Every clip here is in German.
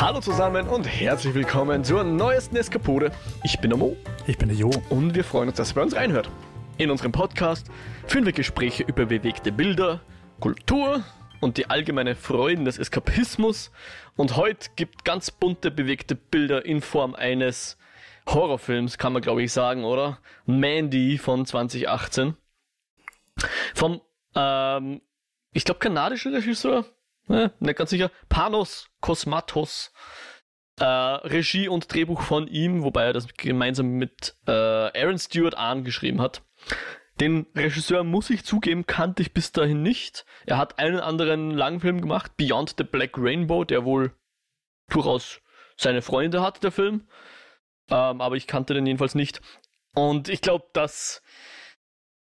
Hallo zusammen und herzlich willkommen zur neuesten Eskapode. Ich bin der Mo. Ich bin der Jo. Und wir freuen uns, dass ihr bei uns reinhört. In unserem Podcast führen wir Gespräche über bewegte Bilder, Kultur und die allgemeine Freuden des Eskapismus. Und heute gibt ganz bunte bewegte Bilder in Form eines Horrorfilms, kann man glaube ich sagen, oder? Mandy von 2018. Vom, ähm, ich glaube, kanadischen Regisseur, ne, nicht ganz sicher, Panos Kosmatos. Äh, Regie und Drehbuch von ihm, wobei er das gemeinsam mit äh, Aaron Stewart angeschrieben hat. Den Regisseur, muss ich zugeben, kannte ich bis dahin nicht. Er hat einen anderen Langfilm gemacht, Beyond the Black Rainbow, der wohl durchaus seine Freunde hat, der Film. Ähm, aber ich kannte den jedenfalls nicht. Und ich glaube, das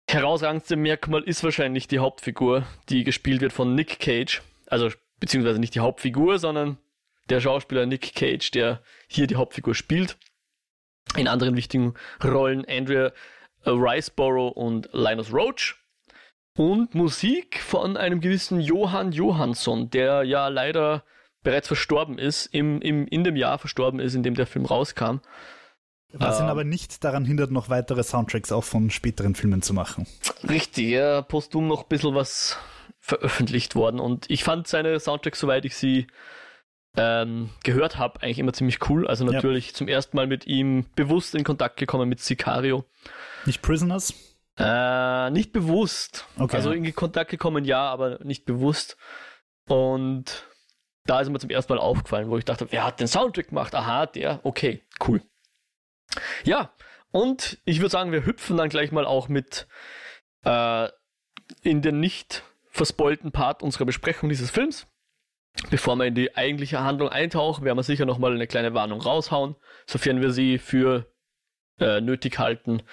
herausragendste Merkmal ist wahrscheinlich die Hauptfigur, die gespielt wird von Nick Cage. Also, beziehungsweise nicht die Hauptfigur, sondern der Schauspieler Nick Cage, der hier die Hauptfigur spielt. In anderen wichtigen Rollen Andrea Riceborough und Linus Roach. Und Musik von einem gewissen Johann Johansson, der ja leider bereits verstorben ist, im, im, in dem Jahr verstorben ist, in dem der Film rauskam. Was ihn aber nicht daran hindert, noch weitere Soundtracks auch von späteren Filmen zu machen. Richtig, ja, postum noch ein bisschen was veröffentlicht worden und ich fand seine Soundtracks, soweit ich sie ähm, gehört habe, eigentlich immer ziemlich cool. Also natürlich ja. zum ersten Mal mit ihm bewusst in Kontakt gekommen mit Sicario. Nicht Prisoners? Äh, nicht bewusst. Okay. Also in Kontakt gekommen, ja, aber nicht bewusst. Und da ist mir zum ersten Mal aufgefallen, wo ich dachte, wer hat den Soundtrack gemacht? Aha, der, okay, cool. Ja, und ich würde sagen, wir hüpfen dann gleich mal auch mit äh, in den nicht verspoilten Part unserer Besprechung dieses Films. Bevor wir in die eigentliche Handlung eintauchen, werden wir sicher nochmal eine kleine Warnung raushauen, sofern wir sie für äh, nötig halten.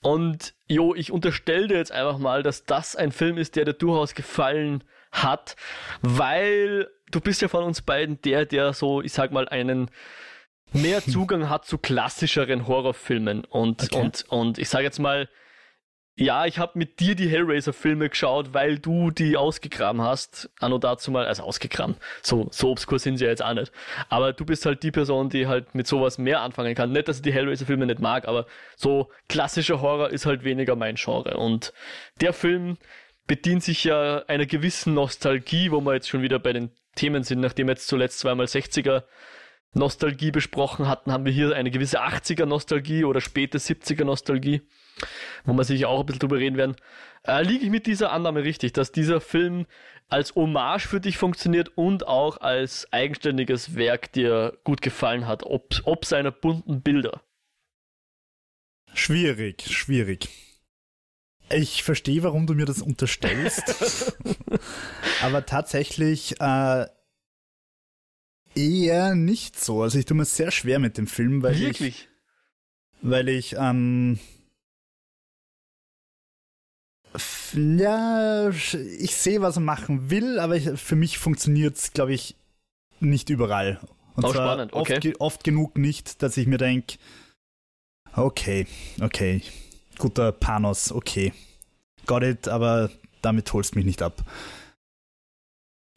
Und jo, ich unterstelle dir jetzt einfach mal, dass das ein Film ist, der dir durchaus gefallen hat, weil du bist ja von uns beiden der, der so, ich sag mal, einen mehr Zugang hat zu klassischeren Horrorfilmen und okay. und und ich sage jetzt mal ja, ich habe mit dir die Hellraiser-Filme geschaut, weil du die ausgegraben hast. Anno dazu mal, also ausgegraben. So, so obskur sind sie ja jetzt auch nicht. Aber du bist halt die Person, die halt mit sowas mehr anfangen kann. Nicht, dass ich die Hellraiser-Filme nicht mag, aber so klassischer Horror ist halt weniger mein Genre. Und der Film bedient sich ja einer gewissen Nostalgie, wo wir jetzt schon wieder bei den Themen sind, nachdem wir jetzt zuletzt zweimal 60er Nostalgie besprochen hatten, haben wir hier eine gewisse 80er Nostalgie oder späte 70er Nostalgie wo wir sicher auch ein bisschen drüber reden werden. Äh, liege ich mit dieser Annahme richtig, dass dieser Film als Hommage für dich funktioniert und auch als eigenständiges Werk dir gut gefallen hat, ob, ob seiner bunten Bilder? Schwierig, schwierig. Ich verstehe, warum du mir das unterstellst. aber tatsächlich äh, eher nicht so. Also ich tue mir sehr schwer mit dem Film, weil Wirklich? ich weil ich ähm, ja, ich sehe, was er machen will, aber ich, für mich funktioniert es, glaube ich, nicht überall. Und Auch zwar okay. oft, oft genug nicht, dass ich mir denke, okay, okay, guter Panos, okay. Got it, aber damit holst mich nicht ab.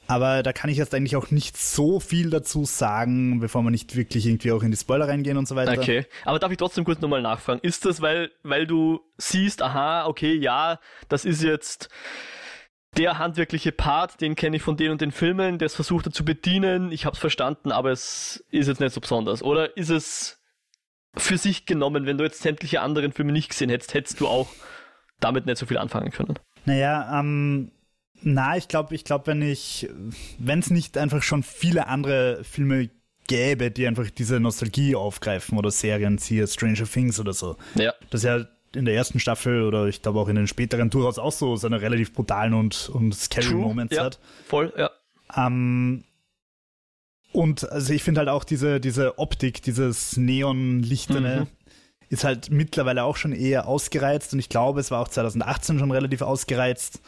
Aber da kann ich jetzt eigentlich auch nicht so viel dazu sagen, bevor wir nicht wirklich irgendwie auch in die Spoiler reingehen und so weiter. Okay, aber darf ich trotzdem kurz nochmal nachfragen? Ist das, weil, weil du siehst, aha, okay, ja, das ist jetzt der handwerkliche Part, den kenne ich von den und den Filmen, der versucht er zu bedienen, ich hab's verstanden, aber es ist jetzt nicht so besonders. Oder ist es für sich genommen, wenn du jetzt sämtliche anderen Filme nicht gesehen hättest, hättest du auch damit nicht so viel anfangen können? Naja, ähm, na, ich glaube, ich glaube, wenn ich, wenn es nicht einfach schon viele andere Filme gäbe, die einfach diese Nostalgie aufgreifen oder Serien, siehe Stranger Things oder so. Ja. Das ist ja in der ersten Staffel oder ich glaube auch in den späteren durchaus auch so seine relativ brutalen und, und scary True, Moments ja, hat. Voll, ja. Ähm, und also ich finde halt auch diese, diese Optik, dieses Neonlichterne, mhm. ist halt mittlerweile auch schon eher ausgereizt und ich glaube, es war auch 2018 schon relativ ausgereizt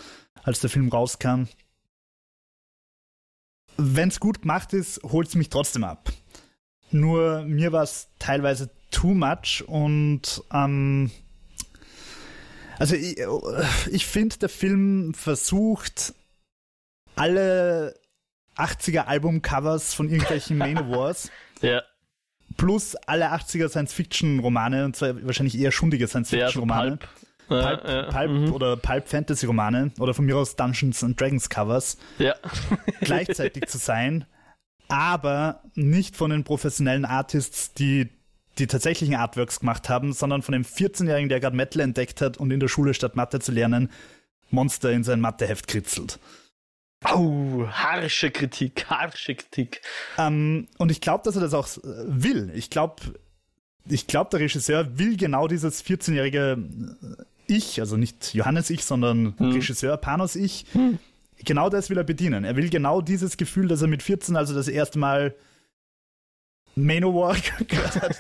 als der Film rauskam. Wenn es gut gemacht ist, holt es mich trotzdem ab. Nur mir war es teilweise too much und ähm, also ich, ich finde, der Film versucht alle 80er Albumcovers von irgendwelchen Manowars. ja. Plus alle 80er Science-Fiction-Romane, und zwar wahrscheinlich eher schundige Science-Fiction-Romane. Pulp, Pulp, ja, Pulp mhm. oder Pulp Fantasy Romane oder von mir aus Dungeons and Dragons Covers ja. gleichzeitig zu sein, aber nicht von den professionellen Artists, die die tatsächlichen Artworks gemacht haben, sondern von dem 14-Jährigen, der gerade Metal entdeckt hat und in der Schule statt Mathe zu lernen, Monster in sein Matheheft kritzelt. Oh, harsche Kritik, harsche Kritik. Ähm, und ich glaube, dass er das auch will. Ich glaube, ich glaube, der Regisseur will genau dieses 14-jährige äh, Ich, also nicht Johannes Ich, sondern Hm. Regisseur Panos Ich, genau das will er bedienen. Er will genau dieses Gefühl, dass er mit 14, also das erste Mal Manowar gehört hat.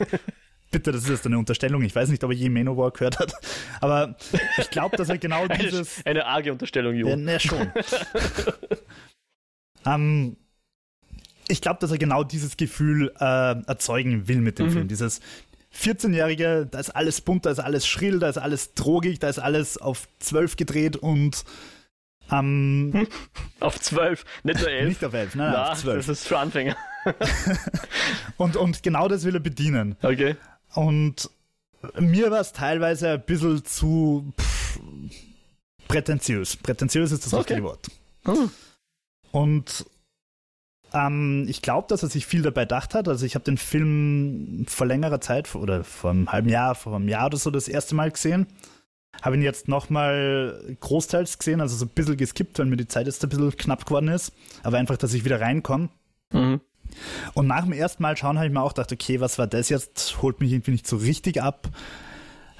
Bitte, das ist jetzt eine Unterstellung. Ich weiß nicht, ob er je Manowar gehört hat. Aber ich glaube, dass er genau Eine, dieses. eine arge Unterstellung, Jo. Ja, schon. ähm, ich glaube, dass er genau dieses Gefühl äh, erzeugen will mit dem Mhm. Film. Dieses 14-Jährige, da ist alles bunt, da ist alles schrill, da ist alles drogig, da ist alles auf 12 gedreht und ähm, Auf 12, nicht nur 11. nicht auf 11, nein, nein, auf 12. das ist für Anfänger. Und, und genau das will er bedienen. Okay. Und mir war es teilweise ein bisschen zu pff, prätentiös. Prätentiös ist das Okay. richtige Wort. Hm. Und ähm, ich glaube, dass er sich viel dabei gedacht hat. Also ich habe den Film vor längerer Zeit oder vor einem halben Jahr, vor einem Jahr oder so das erste Mal gesehen. Habe ihn jetzt nochmal großteils gesehen, also so ein bisschen geskippt, weil mir die Zeit jetzt ein bisschen knapp geworden ist. Aber einfach, dass ich wieder reinkomme. Mhm. Und nach dem ersten Mal schauen habe ich mir auch gedacht, okay, was war das jetzt? Holt mich irgendwie nicht so richtig ab.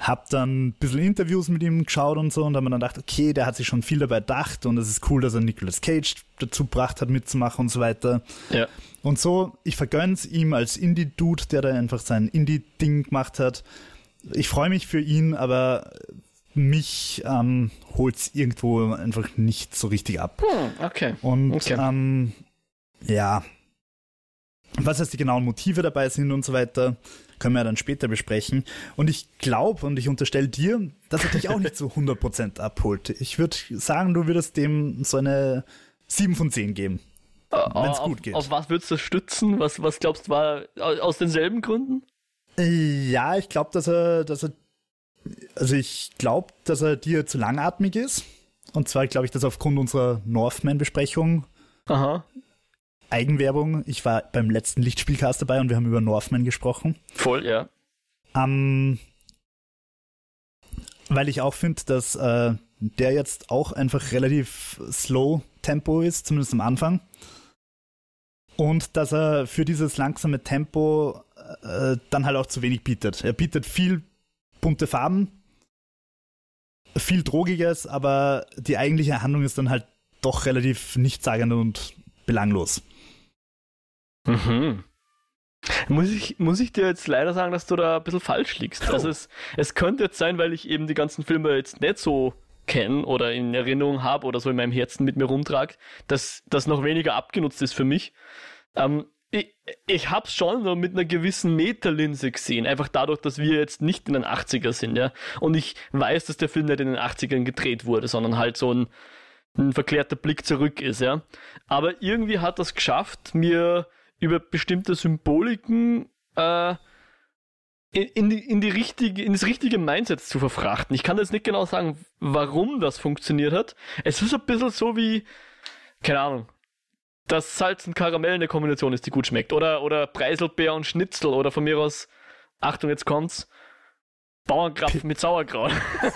Hab dann ein bisschen Interviews mit ihm geschaut und so und dann mir dann gedacht, okay, der hat sich schon viel dabei gedacht und es ist cool, dass er Nicolas Cage dazu gebracht hat, mitzumachen und so weiter. Ja. Und so, ich vergönn's ihm als Indie-Dude, der da einfach sein Indie-Ding gemacht hat. Ich freue mich für ihn, aber mich ähm, holt's irgendwo einfach nicht so richtig ab. Hm, okay. Und Okay. ähm, ja, was jetzt die genauen Motive dabei sind und so weiter, können wir ja dann später besprechen. Und ich glaube und ich unterstelle dir, dass er dich auch nicht zu 100% abholt. Ich würde sagen, du würdest dem so eine 7 von 10 geben. Wenn's auf, gut geht. Auf was würdest du stützen? Was, was glaubst du war aus denselben Gründen? Äh, Ja, ich glaube, dass er, dass er, also ich glaube, dass er dir zu langatmig ist. Und zwar glaube ich, dass aufgrund unserer Northman-Besprechung Aha. Eigenwerbung. Ich war beim letzten Lichtspielcast dabei und wir haben über Northman gesprochen. Voll, ja. Ähm, weil ich auch finde, dass äh, der jetzt auch einfach relativ slow Tempo ist, zumindest am Anfang. Und dass er für dieses langsame Tempo äh, dann halt auch zu wenig bietet. Er bietet viel bunte Farben, viel Drogiges, aber die eigentliche Handlung ist dann halt doch relativ nichtssagend und belanglos. Mhm. Muss ich, muss ich dir jetzt leider sagen, dass du da ein bisschen falsch liegst. Oh. Also es, es könnte jetzt sein, weil ich eben die ganzen Filme jetzt nicht so kenne oder in Erinnerung habe oder so in meinem Herzen mit mir rumtrage, dass das noch weniger abgenutzt ist für mich. Ähm, ich ich habe es schon so mit einer gewissen Metalinse gesehen, einfach dadurch, dass wir jetzt nicht in den 80er sind, ja. Und ich weiß, dass der Film nicht in den 80ern gedreht wurde, sondern halt so ein, ein verklärter Blick zurück ist, ja. Aber irgendwie hat das geschafft, mir über bestimmte Symboliken äh, in, in, die, in, die richtige, in das richtige Mindset zu verfrachten. Ich kann jetzt nicht genau sagen, warum das funktioniert hat. Es ist ein bisschen so wie, keine Ahnung, dass Salz und Karamell eine Kombination ist, die gut schmeckt. Oder, oder Preiselbeer und Schnitzel. Oder von mir aus, Achtung, jetzt kommt's, Bauernkrapfen mit Sauerkraut.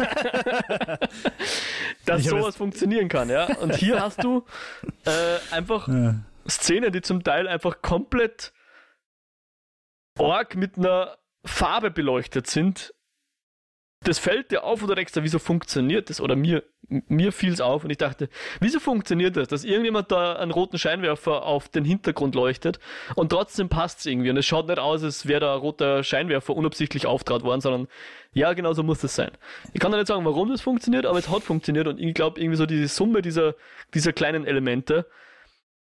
Dass sowas funktionieren kann, ja. Und hier hast du äh, einfach Ja. Szenen, die zum Teil einfach komplett org mit einer Farbe beleuchtet sind. Das fällt dir auf oder denkst du, wieso funktioniert das? Oder mir, mir fiel es auf und ich dachte, wieso funktioniert das? Dass irgendjemand da einen roten Scheinwerfer auf den Hintergrund leuchtet und trotzdem passt es irgendwie. Und es schaut nicht aus, als wäre da ein roter Scheinwerfer unabsichtlich auftrat worden, sondern ja, genau so muss das sein. Ich kann da nicht sagen, warum das funktioniert, aber es hat funktioniert und ich glaube, irgendwie so diese Summe dieser, dieser kleinen Elemente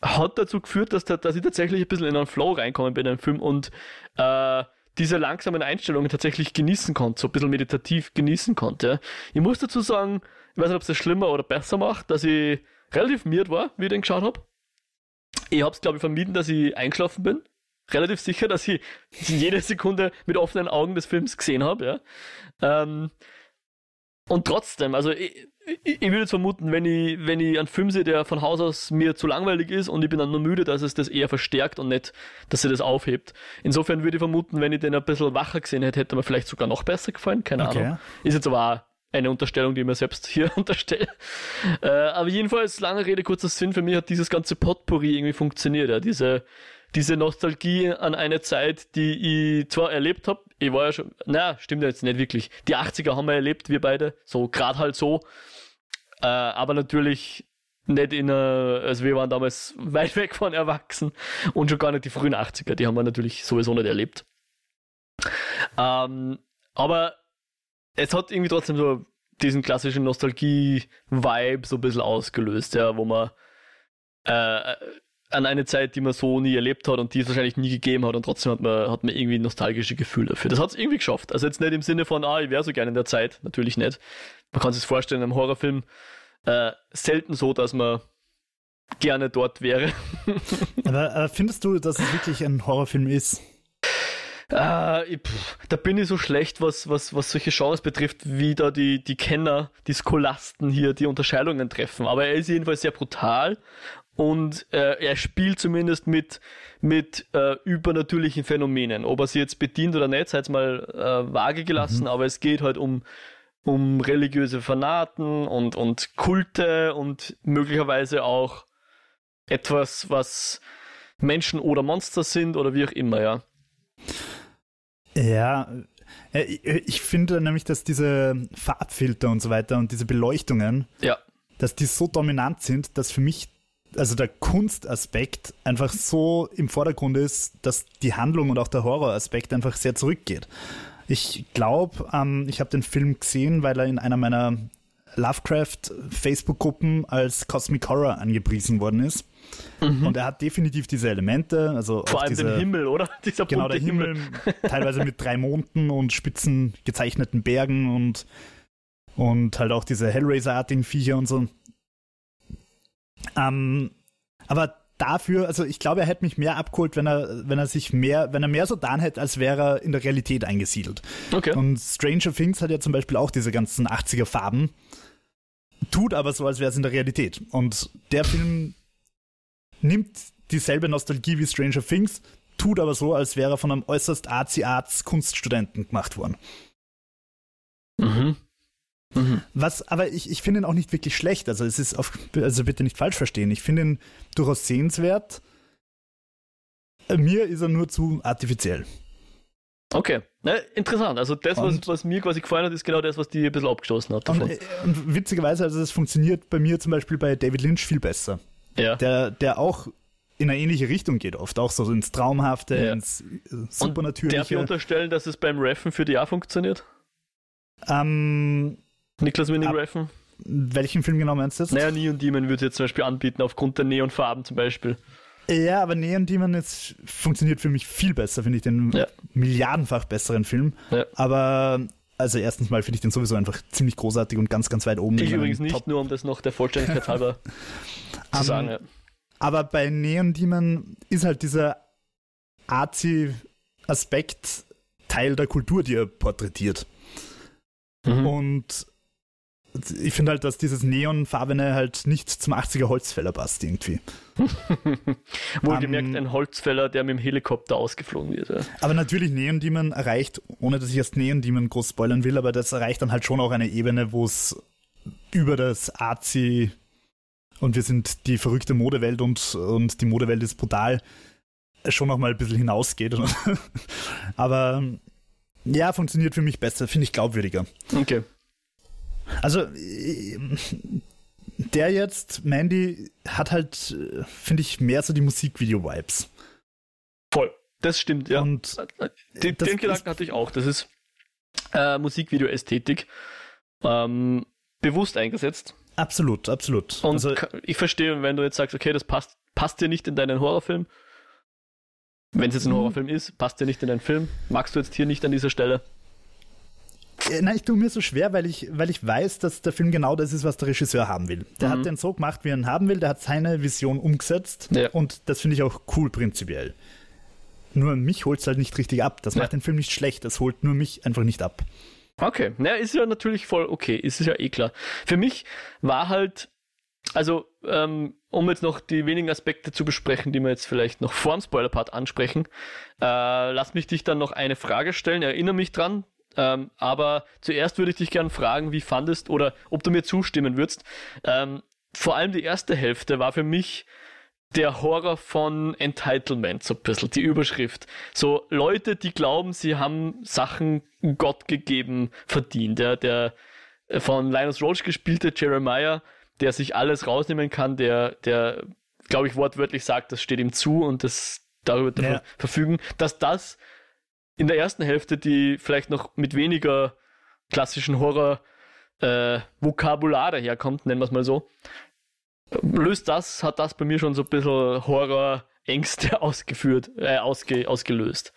hat dazu geführt, dass, da, dass ich tatsächlich ein bisschen in einen Flow reinkomme bei dem Film und äh, diese langsamen Einstellungen tatsächlich genießen konnte, so ein bisschen meditativ genießen konnte. Ich muss dazu sagen, ich weiß nicht, ob es das schlimmer oder besser macht, dass ich relativ miert war, wie ich den geschaut habe. Ich habe es, glaube ich, vermieden, dass ich eingeschlafen bin. Relativ sicher, dass ich jede Sekunde mit offenen Augen des Films gesehen habe. Ja. Ähm, und trotzdem, also ich, ich, ich würde jetzt vermuten, wenn ich, wenn ich einen Film sehe, der von Haus aus mir zu langweilig ist und ich bin dann nur müde, dass es das eher verstärkt und nicht, dass er das aufhebt. Insofern würde ich vermuten, wenn ich den ein bisschen wacher gesehen hätte, hätte mir vielleicht sogar noch besser gefallen. Keine okay. Ahnung. Ist jetzt aber eine Unterstellung, die ich mir selbst hier unterstelle. Äh, aber jedenfalls, lange Rede, kurzer Sinn, für mich hat dieses ganze Potpourri irgendwie funktioniert. Ja. Diese, diese Nostalgie an eine Zeit, die ich zwar erlebt habe, ich war ja schon, naja, stimmt jetzt nicht wirklich. Die 80er haben wir erlebt, wir beide, so gerade halt so. Äh, aber natürlich nicht in einer, also wir waren damals weit weg von erwachsen und schon gar nicht die frühen 80er, die haben wir natürlich sowieso nicht erlebt. Ähm, aber es hat irgendwie trotzdem so diesen klassischen Nostalgie-Vibe so ein bisschen ausgelöst, ja, wo man äh, an eine Zeit, die man so nie erlebt hat und die es wahrscheinlich nie gegeben hat und trotzdem hat man, hat man irgendwie nostalgische Gefühle dafür. Das hat es irgendwie geschafft. Also jetzt nicht im Sinne von, ah, ich wäre so gerne in der Zeit, natürlich nicht. Man kann sich vorstellen, im Horrorfilm äh, selten so, dass man gerne dort wäre. aber, aber findest du, dass es wirklich ein Horrorfilm ist? Äh, pff, da bin ich so schlecht, was, was, was solche Genres betrifft, wie da die, die Kenner, die Skolasten hier die Unterscheidungen treffen. Aber er ist jedenfalls sehr brutal und äh, er spielt zumindest mit, mit äh, übernatürlichen Phänomenen. Ob er sie jetzt bedient oder nicht, sei es mal äh, vage gelassen, mhm. aber es geht halt um, um religiöse Fanaten und, und Kulte und möglicherweise auch etwas, was Menschen oder Monster sind oder wie auch immer, ja. Ja, äh, ich finde nämlich, dass diese Farbfilter und so weiter und diese Beleuchtungen, ja. dass die so dominant sind, dass für mich also der Kunstaspekt einfach so im Vordergrund ist, dass die Handlung und auch der Horroraspekt einfach sehr zurückgeht. Ich glaube, ähm, ich habe den Film gesehen, weil er in einer meiner Lovecraft-Facebook-Gruppen als Cosmic Horror angepriesen worden ist. Mhm. Und er hat definitiv diese Elemente. Also Vor allem diese, den Himmel, oder? Dieser genau, der Himmel, Himmel teilweise mit drei Monden und spitzen gezeichneten Bergen und, und halt auch diese Hellraiser-artigen Viecher und so. Ähm, aber dafür, also ich glaube, er hätte mich mehr abgeholt, wenn er, wenn er sich mehr, wenn er mehr so dann hätte, als wäre er in der Realität eingesiedelt. Okay. Und Stranger Things hat ja zum Beispiel auch diese ganzen 80er Farben, tut aber so, als wäre es in der Realität. Und der Film nimmt dieselbe Nostalgie wie Stranger Things, tut aber so, als wäre er von einem äußerst artsy-arts Kunststudenten gemacht worden. Mhm. Mhm. Was, aber ich, ich finde ihn auch nicht wirklich schlecht. Also es ist auf, also bitte nicht falsch verstehen. Ich finde ihn durchaus sehenswert. Mir ist er nur zu artifiziell. Okay, ne, interessant. Also das, was, was, mir quasi gefallen hat, ist genau das, was die ein bisschen abgestoßen hat. Und, und, witzigerweise, also das funktioniert bei mir zum Beispiel bei David Lynch viel besser. Ja. Der, der auch in eine ähnliche Richtung geht, oft auch so ins Traumhafte, ja. ins Supernatürliche. Und darf ich unterstellen, dass es beim Reffen für die auch funktioniert? Ähm, Niklas Winning Reffen? Welchen Film genau meinst du jetzt? Naja, Neon Demon würde jetzt zum Beispiel anbieten, aufgrund der Neonfarben zum Beispiel. Ja, aber Neon Demon jetzt funktioniert für mich viel besser, finde ich den ja. milliardenfach besseren Film. Ja. Aber also erstens mal finde ich den sowieso einfach ziemlich großartig und ganz, ganz weit oben. Ich übrigens nicht, Top. nur um das noch der Vollständigkeit halber zu um, sagen. Ja. Aber bei Neon Demon ist halt dieser Arzi-Aspekt Teil der Kultur, die er porträtiert. Mhm. Und ich finde halt, dass dieses Neonfarbene halt nicht zum 80er Holzfäller passt irgendwie. Wohlgemerkt um, ein Holzfäller, der mit dem Helikopter ausgeflogen wird. Ja. Aber natürlich Neon Demon erreicht, ohne dass ich erst Neon Demon groß spoilern will, aber das erreicht dann halt schon auch eine Ebene, wo es über das Arzi und wir sind die verrückte Modewelt und, und die Modewelt ist brutal schon noch mal ein bisschen hinausgeht. aber ja, funktioniert für mich besser, finde ich glaubwürdiger. Okay. Also, der jetzt, Mandy, hat halt, finde ich, mehr so die Musikvideo-Vibes. Voll. Das stimmt, ja. Und den, den Gedanken hatte ich auch. Das ist äh, Musikvideo-Ästhetik. Ähm, bewusst eingesetzt. Absolut, absolut. Und also, ich verstehe, wenn du jetzt sagst, okay, das passt, passt dir nicht in deinen Horrorfilm. Wenn es jetzt ein mhm. Horrorfilm ist, passt dir nicht in deinen Film. Magst du jetzt hier nicht an dieser Stelle? Äh, nein, ich tue mir so schwer, weil ich, weil ich weiß, dass der Film genau das ist, was der Regisseur haben will. Der mhm. hat den so gemacht, wie er ihn haben will, der hat seine Vision umgesetzt ja. und das finde ich auch cool prinzipiell. Nur mich holt es halt nicht richtig ab. Das ja. macht den Film nicht schlecht, das holt nur mich einfach nicht ab. Okay, naja, ist ja natürlich voll okay, ist ja eh klar. Für mich war halt, also, ähm, um jetzt noch die wenigen Aspekte zu besprechen, die wir jetzt vielleicht noch vor dem Spoiler-Part ansprechen, äh, lass mich dich dann noch eine Frage stellen, erinnere mich dran, ähm, aber zuerst würde ich dich gerne fragen, wie fandest oder ob du mir zustimmen würdest. Ähm, vor allem die erste Hälfte war für mich der Horror von Entitlement, so ein bisschen, die Überschrift. So Leute, die glauben, sie haben Sachen Gott gegeben verdient. Der, der von Linus Roach gespielte Jeremiah, der sich alles rausnehmen kann, der, der, glaube ich, wortwörtlich sagt, das steht ihm zu und das darüber ja. verfügen, dass das in der ersten Hälfte, die vielleicht noch mit weniger klassischen Horror äh, daherkommt, nennen wir es mal so, löst das, hat das bei mir schon so ein bisschen Horror-Ängste ausgeführt, äh, ausge, ausgelöst.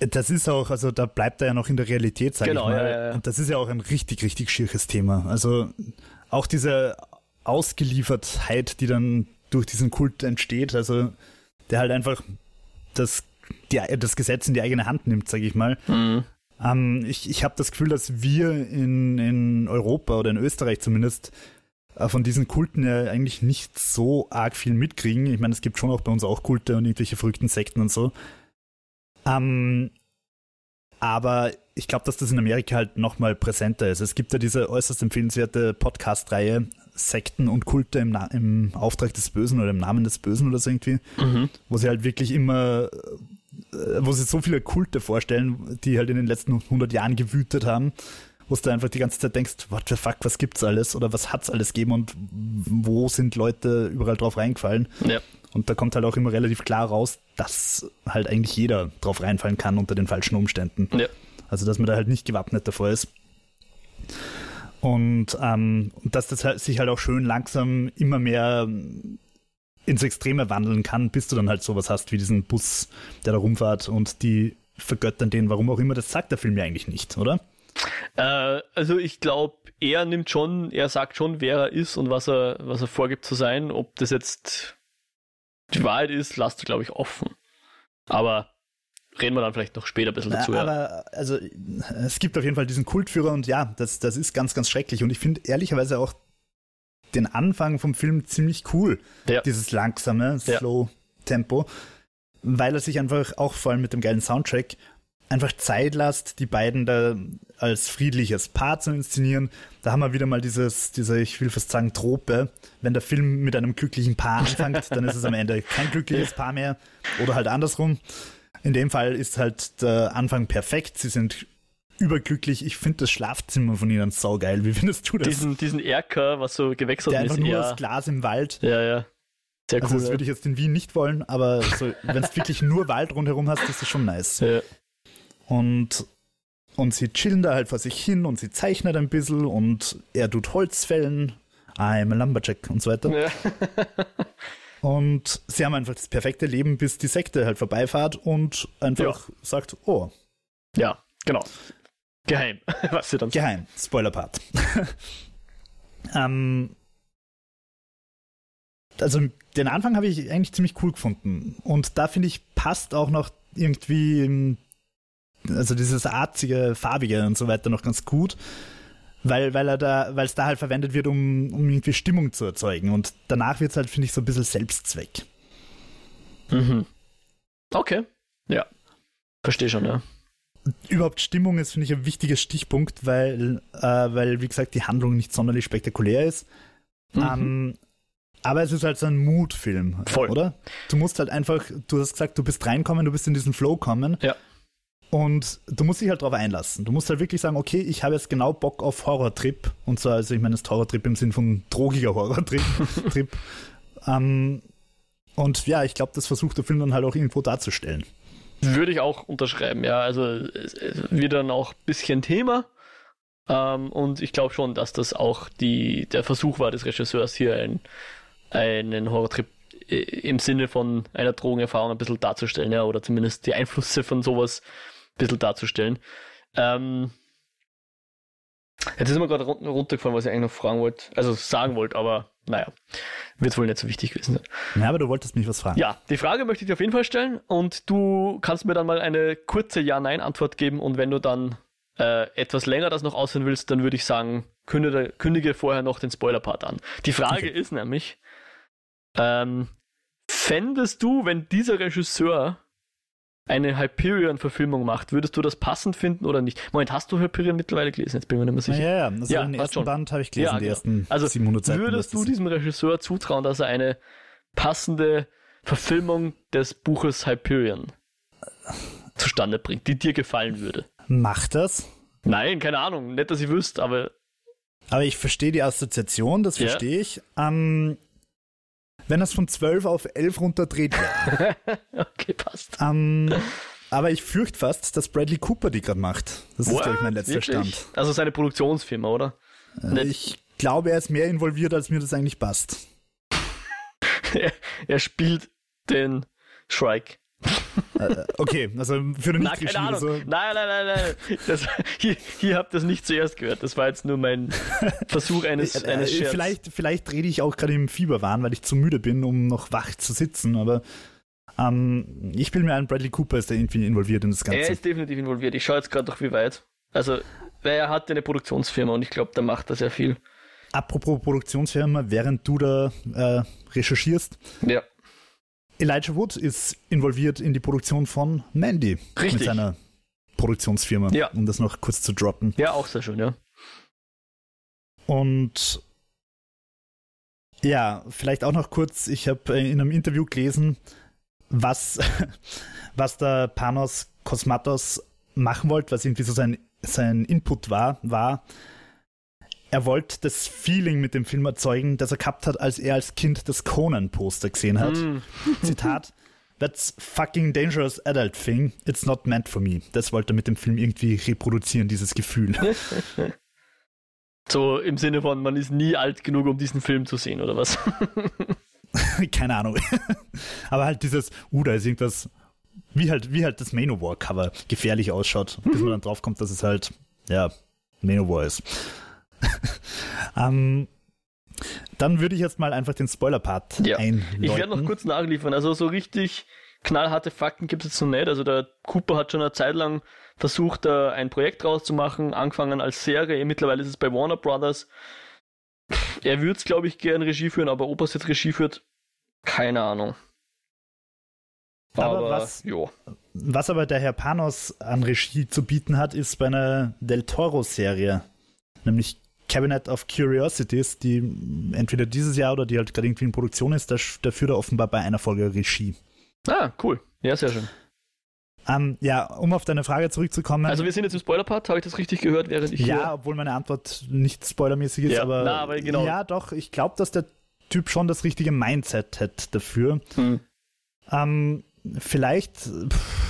Das ist auch, also da bleibt er ja noch in der Realität, sag genau, ich mal. Ja, ja. Und das ist ja auch ein richtig, richtig schieres Thema. Also auch diese Ausgeliefertheit, die dann durch diesen Kult entsteht, also der halt einfach das, die, das Gesetz in die eigene Hand nimmt, sag ich mal. Mhm. Ähm, ich ich habe das Gefühl, dass wir in, in Europa oder in Österreich zumindest äh, von diesen Kulten ja eigentlich nicht so arg viel mitkriegen. Ich meine, es gibt schon auch bei uns auch Kulte und irgendwelche verrückten Sekten und so. Ähm, aber ich glaube, dass das in Amerika halt nochmal präsenter ist. Es gibt ja diese äußerst empfehlenswerte Podcast-Reihe Sekten und Kulte im, im, Auftrag des Bösen oder im Namen des Bösen oder so irgendwie, mhm. wo sie halt wirklich immer, wo sie so viele Kulte vorstellen, die halt in den letzten 100 Jahren gewütet haben wo du einfach die ganze Zeit denkst, what the fuck, was gibt's alles oder was hat's alles gegeben und wo sind Leute überall drauf reingefallen. Ja. Und da kommt halt auch immer relativ klar raus, dass halt eigentlich jeder drauf reinfallen kann unter den falschen Umständen. Ja. Also dass man da halt nicht gewappnet davor ist. Und ähm, dass das halt, sich halt auch schön langsam immer mehr ins Extreme wandeln kann, bis du dann halt sowas hast wie diesen Bus, der da rumfährt und die vergöttern den, warum auch immer, das sagt der Film ja eigentlich nicht, oder? Äh, also ich glaube, er nimmt schon, er sagt schon, wer er ist und was er, was er vorgibt zu sein. Ob das jetzt die Wahrheit ist, lasst er, glaube ich, offen. Aber reden wir dann vielleicht noch später ein bisschen dazu. Aber ja. also es gibt auf jeden Fall diesen Kultführer und ja, das, das ist ganz, ganz schrecklich. Und ich finde ehrlicherweise auch den Anfang vom Film ziemlich cool. Ja. Dieses langsame, Slow Tempo. Weil er sich einfach auch vor allem mit dem geilen Soundtrack einfach Zeit lasst, die beiden da als friedliches Paar zu inszenieren. Da haben wir wieder mal dieses, diese, ich will fast sagen, Trope. Wenn der Film mit einem glücklichen Paar anfängt, dann ist es am Ende kein glückliches Paar mehr oder halt andersrum. In dem Fall ist halt der Anfang perfekt. Sie sind überglücklich. Ich finde das Schlafzimmer von ihnen saugeil. Wie findest du das? Diesen, diesen Erker, was so gewechselt Der ist. Einfach nur das Glas im Wald. Ja, ja. Sehr also cool. Das würde ich jetzt in Wien nicht wollen, aber so, wenn es wirklich nur Wald rundherum hast, ist das schon nice. Ja. Und, und sie chillen da halt vor sich hin und sie zeichnet ein bisschen und er tut Holz fällen. I'm a Lumberjack und so weiter. Ja. und sie haben einfach das perfekte Leben, bis die Sekte halt vorbeifahrt und einfach ja. sagt, oh. Ja, genau. Geheim, was sie dann Geheim, Spoiler-Part. ähm, also den Anfang habe ich eigentlich ziemlich cool gefunden. Und da finde ich, passt auch noch irgendwie also dieses arzige, farbige und so weiter noch ganz gut, weil, weil er da, weil es da halt verwendet wird, um, um irgendwie Stimmung zu erzeugen. Und danach wird es halt, finde ich, so ein bisschen Selbstzweck. Mhm. Okay. Ja. Verstehe schon, ja. Überhaupt Stimmung ist, finde ich, ein wichtiger Stichpunkt, weil, äh, weil, wie gesagt, die Handlung nicht sonderlich spektakulär ist. Mhm. Ähm, aber es ist halt so ein Mutfilm, Voll. oder? Du musst halt einfach, du hast gesagt, du bist reinkommen, du bist in diesen Flow kommen. Ja. Und du musst dich halt darauf einlassen. Du musst halt wirklich sagen, okay, ich habe jetzt genau Bock auf Horrortrip. Und zwar, also ich meine, das Horrortrip im Sinn von drogiger Horrortrip. Trip. ähm, und ja, ich glaube, das versucht der Film dann halt auch irgendwo darzustellen. Würde ich auch unterschreiben, ja. Also es wird dann auch ein bisschen Thema. Ähm, und ich glaube schon, dass das auch die, der Versuch war des Regisseurs, hier ein, einen Horrortrip äh, im Sinne von einer Drogenerfahrung ein bisschen darzustellen, ja, oder zumindest die Einflüsse von sowas bisschen darzustellen. Ähm, Jetzt ist mir gerade runtergefallen, was ich eigentlich noch fragen wollte, also sagen wollte, aber naja, wird wohl nicht so wichtig gewesen sein. Ja, aber du wolltest mich was fragen. Ja, die Frage möchte ich dir auf jeden Fall stellen und du kannst mir dann mal eine kurze Ja-Nein-Antwort geben und wenn du dann äh, etwas länger das noch aussehen willst, dann würde ich sagen, kündige, kündige vorher noch den Spoiler-Part an. Die Frage okay. ist nämlich, ähm, fändest du, wenn dieser Regisseur eine Hyperion-Verfilmung macht, würdest du das passend finden oder nicht? Moment, hast du Hyperion mittlerweile gelesen? Jetzt bin ich mir nicht mehr sicher. Ja, ja, also ja den ersten schon. Band habe ich gelesen, ja, die genau. ersten also 700 Seiten. Würdest du diesem Regisseur zutrauen, dass er eine passende Verfilmung des Buches Hyperion zustande bringt, die dir gefallen würde? Macht das? Nein, keine Ahnung. Nicht, dass ich wüsste, aber. Aber ich verstehe die Assoziation, das verstehe ja. ich. Ähm, wenn das von 12 auf 11 runterdreht, okay, passt. Ähm, aber ich fürchte fast, dass Bradley Cooper die gerade macht. Das What? ist, glaube ich, mein letzter Wirklich? Stand. Also seine Produktionsfirma, oder? Äh, ich glaube, er ist mehr involviert, als mir das eigentlich passt. er, er spielt den Shrike. Äh, okay, also für den nicht keine Ahnung. So. Nein, nein, nein, nein. Das, hier, hier habt ihr das nicht zuerst gehört. Das war jetzt nur mein Versuch eines, äh, eines Scherz. Vielleicht, vielleicht rede ich auch gerade im Fieberwahn, weil ich zu müde bin, um noch wach zu sitzen, aber ähm, ich bin mir ein, Bradley Cooper ist da irgendwie involviert in das Ganze. Er ist definitiv involviert. Ich schaue jetzt gerade noch wie weit. Also, weil er hat eine Produktionsfirma und ich glaube, da macht er sehr viel. Apropos Produktionsfirma, während du da äh, recherchierst. Ja Elijah Wood ist involviert in die Produktion von Mandy. Richtig. Mit seiner Produktionsfirma, ja. um das noch kurz zu droppen. Ja, auch sehr schön, ja. Und ja, vielleicht auch noch kurz, ich habe in einem Interview gelesen, was, was der Panos Kosmatos machen wollte, was irgendwie so sein, sein Input war, war, er wollte das Feeling mit dem Film erzeugen, das er gehabt hat, als er als Kind das Conan-Poster gesehen hat. Mm. Zitat. That's fucking dangerous adult thing. It's not meant for me. Das wollte er mit dem Film irgendwie reproduzieren, dieses Gefühl. so im Sinne von, man ist nie alt genug, um diesen Film zu sehen, oder was? Keine Ahnung. Aber halt dieses, uh, da ist irgendwas, wie halt, wie halt das Manowar-Cover gefährlich ausschaut, bis man dann draufkommt, dass es halt, ja, Manowar ist. ähm, dann würde ich jetzt mal einfach den Spoiler-Part ja. einläuten. Ich werde noch kurz nachliefern. Also so richtig knallharte Fakten gibt es jetzt noch nicht. Also der Cooper hat schon eine Zeit lang versucht, ein Projekt rauszumachen, angefangen als Serie. Mittlerweile ist es bei Warner Brothers. Er würde es, glaube ich, gerne Regie führen, aber ob er es jetzt Regie führt, keine Ahnung. Aber, aber was, was aber der Herr Panos an Regie zu bieten hat, ist bei einer Del Toro-Serie. Nämlich Cabinet of Curiosities, die entweder dieses Jahr oder die halt gerade irgendwie in Produktion ist, da, da führt er offenbar bei einer Folge Regie. Ah, cool. Ja, sehr schön. Ähm, ja, um auf deine Frage zurückzukommen. Also wir sind jetzt im Spoiler-Part, habe ich das richtig gehört, während ich Ja, obwohl meine Antwort nicht spoilermäßig ist, ja, aber, na, aber genau. ja, doch, ich glaube, dass der Typ schon das richtige Mindset hat dafür. Hm. Ähm, vielleicht pff,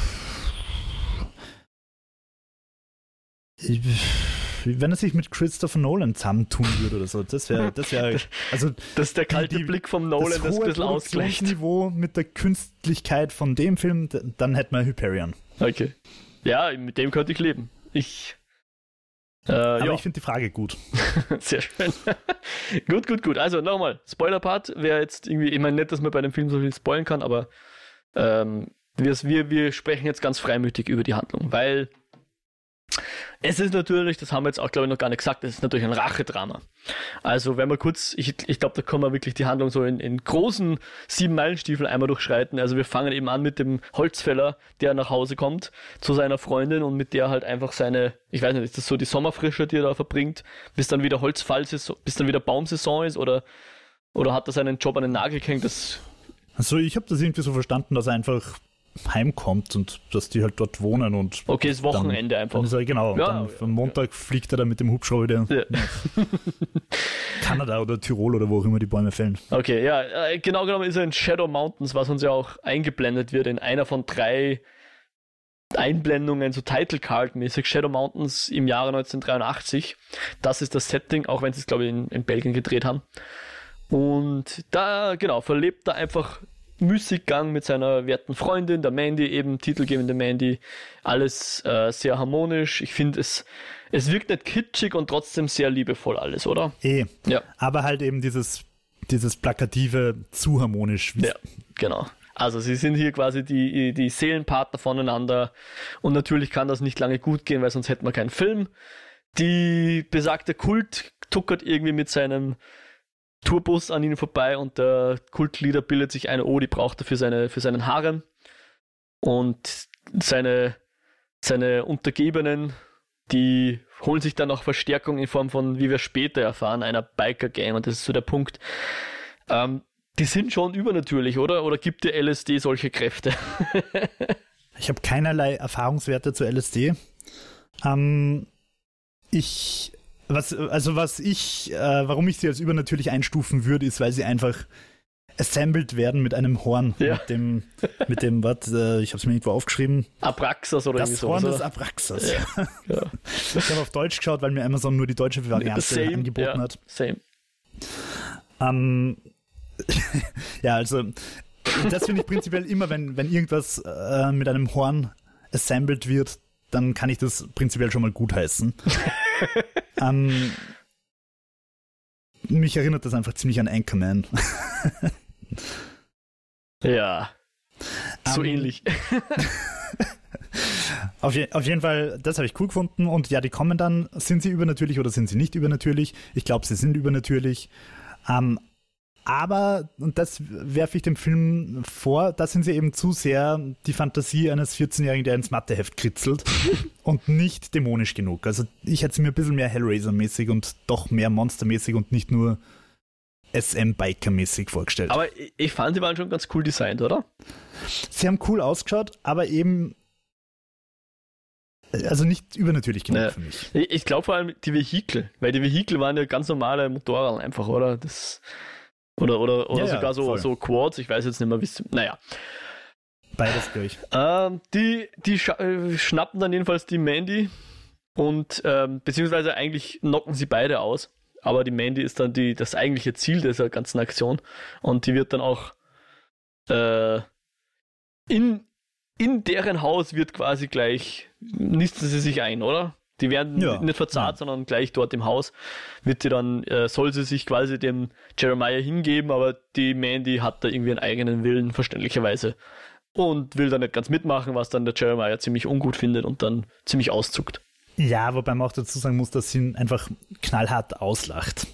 wenn er sich mit Christopher Nolan zusammentun würde oder so. Das wäre, das wäre, also. Das ist der kalte die, Blick vom Nolan, das, das ein bisschen ausgleicht. Niveau mit der Künstlichkeit von dem Film, dann hätten wir Hyperion. Okay. Ja, mit dem könnte ich leben. Ich. Äh, Aber ja. ich finde die Frage gut. Sehr schön. gut, gut, gut. Also nochmal, Spoiler-Part wäre jetzt irgendwie, ich meine nicht, dass man bei dem Film so viel spoilen kann, aber ähm, wir, wir, wir sprechen jetzt ganz freimütig über die Handlung, weil es ist natürlich, das haben wir jetzt auch, glaube ich, noch gar nicht gesagt, es ist natürlich ein Rachedrama. Also, wenn wir kurz, ich, ich glaube, da kann man wirklich die Handlung so in, in großen Sieben-Meilen-Stiefeln einmal durchschreiten. Also, wir fangen eben an mit dem Holzfäller, der nach Hause kommt, zu seiner Freundin und mit der halt einfach seine, ich weiß nicht, ist das so die Sommerfrische, die er da verbringt, bis dann wieder Holzfallsaison, bis dann wieder Baumsaison ist oder, oder hat er seinen Job an den Nagel gehängt? Das also, ich habe das irgendwie so verstanden, dass er einfach heimkommt und dass die halt dort wohnen und okay, das Wochenende dann, einfach. Dann ist er, genau, ja, am Montag fliegt er dann mit dem Hubschrauber wieder ja. Kanada oder Tirol oder wo auch immer die Bäume fällen. Okay, ja, äh, genau genommen ist er in Shadow Mountains, was uns ja auch eingeblendet wird in einer von drei Einblendungen, so Title Card mäßig, Shadow Mountains im Jahre 1983. Das ist das Setting, auch wenn sie es, glaube ich, in, in Belgien gedreht haben. Und da, genau, verlebt er einfach Müßiggang mit seiner werten Freundin, der Mandy, eben titelgebende Mandy. Alles äh, sehr harmonisch. Ich finde, es, es wirkt nicht kitschig und trotzdem sehr liebevoll alles, oder? Eh. Ja. Aber halt eben dieses, dieses plakative zu harmonisch. Ja, genau. Also sie sind hier quasi die, die Seelenpartner voneinander und natürlich kann das nicht lange gut gehen, weil sonst hätten wir keinen Film. Die besagte Kult tuckert irgendwie mit seinem Tourbus an ihnen vorbei und der Kultleader bildet sich eine, oh, die braucht er für, seine, für seinen Harem. Und seine, seine Untergebenen, die holen sich dann auch Verstärkung in Form von, wie wir später erfahren, einer Biker-Gang. Und das ist so der Punkt. Ähm, die sind schon übernatürlich, oder? Oder gibt dir LSD solche Kräfte? ich habe keinerlei Erfahrungswerte zu LSD. Ähm, ich was, also was ich, äh, warum ich sie als übernatürlich einstufen würde, ist, weil sie einfach assembled werden mit einem Horn. Ja. Mit dem, mit dem, was, äh, ich habe es mir irgendwo aufgeschrieben. Abraxas oder Das Horn des Abraxas. Ja. ja. Ich habe auf Deutsch geschaut, weil mir Amazon nur die deutsche Variante Same, angeboten hat. Same. Ähm, ja, also das finde ich prinzipiell immer, wenn, wenn irgendwas äh, mit einem Horn assembled wird, dann kann ich das prinzipiell schon mal gutheißen. ähm, mich erinnert das einfach ziemlich an Anchorman. ja. So um, ähnlich. auf, je, auf, jeden Fall, das habe ich cool gefunden. Und ja, die kommen dann, sind sie übernatürlich oder sind sie nicht übernatürlich? Ich glaube, sie sind übernatürlich. Ähm, aber, und das werfe ich dem Film vor, da sind sie eben zu sehr die Fantasie eines 14-Jährigen, der ins Matheheft kritzelt und nicht dämonisch genug. Also ich hätte es mir ein bisschen mehr Hellraiser-mäßig und doch mehr Monster-mäßig und nicht nur SM-Biker-mäßig vorgestellt. Aber ich fand, sie waren schon ganz cool designt, oder? Sie haben cool ausgeschaut, aber eben also nicht übernatürlich genug naja. für mich. Ich glaube vor allem die Vehikel, weil die Vehikel waren ja ganz normale Motorrad einfach, oder? Das oder, oder, oder ja, sogar so, so Quads, ich weiß jetzt nicht mehr, wie es. Naja. Beides durch. Ähm, die die sch äh, schnappen dann jedenfalls die Mandy und ähm, beziehungsweise eigentlich knocken sie beide aus. Aber die Mandy ist dann die, das eigentliche Ziel dieser ganzen Aktion und die wird dann auch äh, in, in deren Haus wird quasi gleich, nisten sie sich ein, oder? Die werden ja. nicht verzahrt, ja. sondern gleich dort im Haus wird sie dann, äh, soll sie sich quasi dem Jeremiah hingeben, aber die Mandy hat da irgendwie einen eigenen Willen, verständlicherweise. Und will da nicht ganz mitmachen, was dann der Jeremiah ziemlich ungut findet und dann ziemlich auszuckt. Ja, wobei man auch dazu sagen muss, dass sie ihn einfach knallhart auslacht.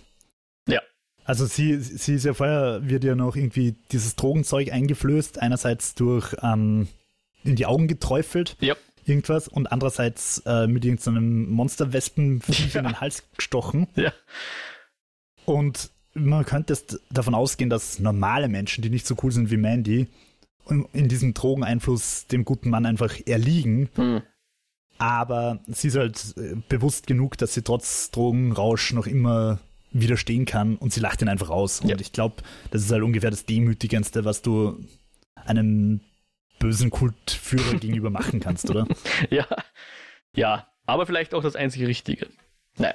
Ja. Also sie, sie ist ja vorher, wird ja noch irgendwie dieses Drogenzeug eingeflößt, einerseits durch ähm, in die Augen geträufelt. Ja irgendwas und andererseits äh, mit irgendeinem Monsterwespen ja. in den Hals gestochen. Ja. Und man könnte davon ausgehen, dass normale Menschen, die nicht so cool sind wie Mandy, in diesem Drogeneinfluss dem guten Mann einfach erliegen. Mhm. Aber sie ist halt äh, bewusst genug, dass sie trotz Drogenrausch noch immer widerstehen kann und sie lacht ihn einfach aus. Und ich glaube, das ist halt ungefähr das Demütigendste, was du einem bösen Kultführer gegenüber machen kannst, oder? Ja, ja, aber vielleicht auch das einzige Richtige. Naja.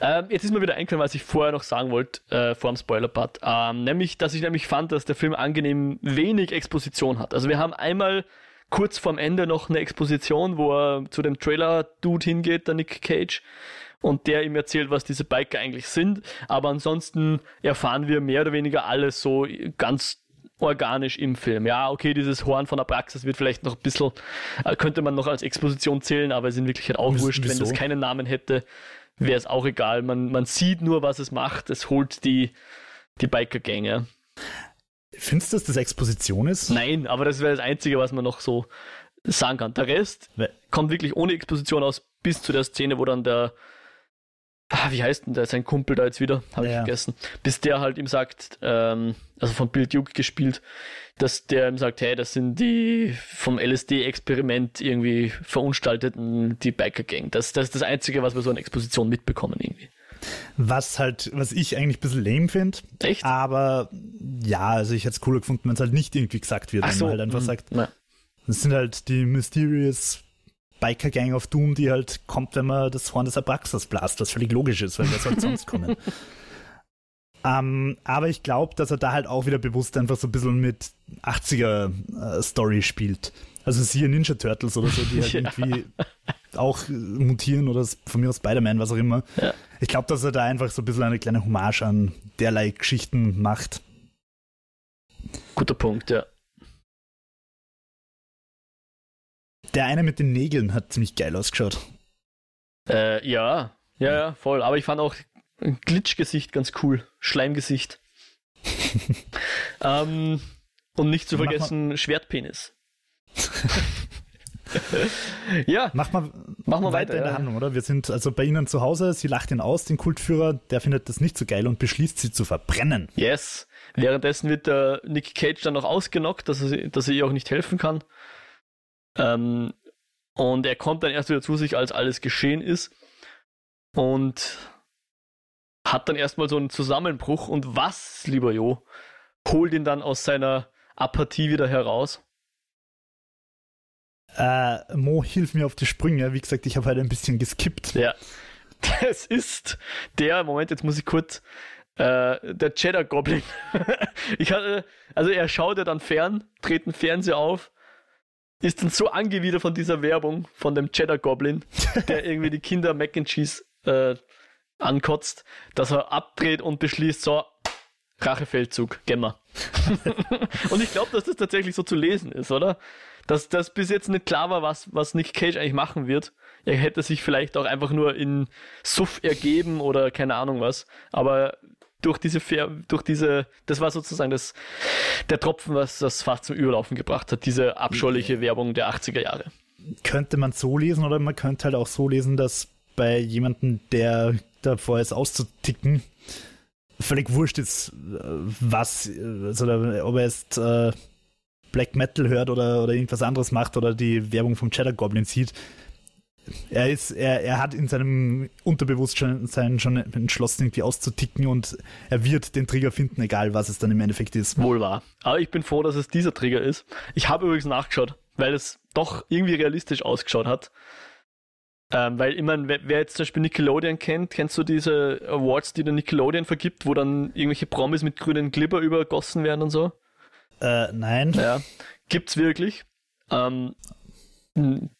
Ähm, jetzt ist mir wieder eingefallen, was ich vorher noch sagen wollte, äh, vor dem Spoiler-Part. Ähm, nämlich, dass ich nämlich fand, dass der Film angenehm wenig Exposition hat. Also wir haben einmal kurz vorm Ende noch eine Exposition, wo er zu dem Trailer-Dude hingeht, der Nick Cage, und der ihm erzählt, was diese Biker eigentlich sind. Aber ansonsten erfahren wir mehr oder weniger alles so ganz organisch im Film. Ja, okay, dieses Horn von der Praxis wird vielleicht noch ein bisschen, äh, könnte man noch als Exposition zählen, aber es ist in Wirklichkeit auch wurscht. Wenn das keinen Namen hätte, wäre es auch egal. Man, man sieht nur, was es macht. Es holt die, die Biker-Gänge. Findest du, dass das Exposition ist? Nein, aber das wäre das Einzige, was man noch so sagen kann. Der Rest We kommt wirklich ohne Exposition aus, bis zu der Szene, wo dann der, ah, wie heißt denn der, sein Kumpel da jetzt wieder, habe ja. ich vergessen, bis der halt ihm sagt, ähm, also von Bill Duke gespielt, dass der ihm sagt, hey, das sind die vom LSD-Experiment irgendwie verunstalteten, die Biker Gang. Das, das ist das Einzige, was wir so in Exposition mitbekommen irgendwie. Was halt, was ich eigentlich ein bisschen lame finde. Echt? Aber ja, also ich hätte es cooler gefunden, wenn es halt nicht irgendwie gesagt wird, Ach so. halt einfach hm. sagt, Na. das sind halt die Mysterious Biker Gang of Doom, die halt kommt, wenn man das Horn des Abraxas blast, was völlig logisch ist, weil wer soll sonst kommen? Ähm, aber ich glaube, dass er da halt auch wieder bewusst einfach so ein bisschen mit 80er-Story äh, spielt. Also siehe Ninja Turtles oder so, die halt ja. irgendwie auch mutieren oder von mir aus Spider-Man, was auch immer. Ja. Ich glaube, dass er da einfach so ein bisschen eine kleine Hommage an derlei Geschichten macht. Guter Punkt, ja. Der eine mit den Nägeln hat ziemlich geil ausgeschaut. Äh, ja, ja, ja, voll. Aber ich fand auch ein Glitchgesicht ganz cool. Schleimgesicht. ähm, und nicht zu vergessen, Schwertpenis. ja. Mach mal, mach mal weiter, weiter in der Handlung, oder? Wir sind also bei Ihnen zu Hause, sie lacht ihn aus, den Kultführer, der findet das nicht so geil und beschließt, sie zu verbrennen. Yes. Währenddessen wird der Nick Cage dann noch ausgenockt, dass er, dass er ihr auch nicht helfen kann. Ähm, und er kommt dann erst wieder zu sich, als alles geschehen ist. Und hat dann erstmal so einen Zusammenbruch. Und was, lieber Jo, holt ihn dann aus seiner Apathie wieder heraus? Äh, Mo, hilf mir auf die Sprünge. Wie gesagt, ich habe halt ein bisschen geskippt. Ja. Das ist der, Moment, jetzt muss ich kurz, äh, der Cheddar Goblin. ich hatte, also er schaut ja dann fern, dreht den Fernseher auf, ist dann so angewidert von dieser Werbung von dem Cheddar Goblin, der irgendwie die Kinder Mac and Cheese äh, ankotzt, dass er abdreht und beschließt, so, Rachefeldzug, Gemma. und ich glaube, dass das tatsächlich so zu lesen ist, oder? Dass das bis jetzt nicht klar war, was, was Nick Cage eigentlich machen wird. Er hätte sich vielleicht auch einfach nur in Suff ergeben oder keine Ahnung was. Aber durch diese, durch diese, das war sozusagen das, der Tropfen, was das fast zum Überlaufen gebracht hat, diese abscheuliche Werbung der 80er Jahre. Könnte man so lesen oder man könnte halt auch so lesen, dass bei jemandem, der davor ist auszuticken, völlig wurscht ist, was, also ob er jetzt äh, Black Metal hört oder, oder irgendwas anderes macht oder die Werbung vom Cheddar Goblin sieht. Er ist, er, er hat in seinem Unterbewusstsein schon entschlossen, irgendwie auszuticken und er wird den Trigger finden, egal was es dann im Endeffekt ist. Wohl wahr. Aber ich bin froh, dass es dieser Trigger ist. Ich habe übrigens nachgeschaut, weil es doch irgendwie realistisch ausgeschaut hat. Ähm, weil, ich meine, wer, wer, jetzt zum Beispiel Nickelodeon kennt, kennst du diese Awards, die der Nickelodeon vergibt, wo dann irgendwelche Promis mit grünen Glibber übergossen werden und so? Äh, nein. Ja, gibt's wirklich. Ähm,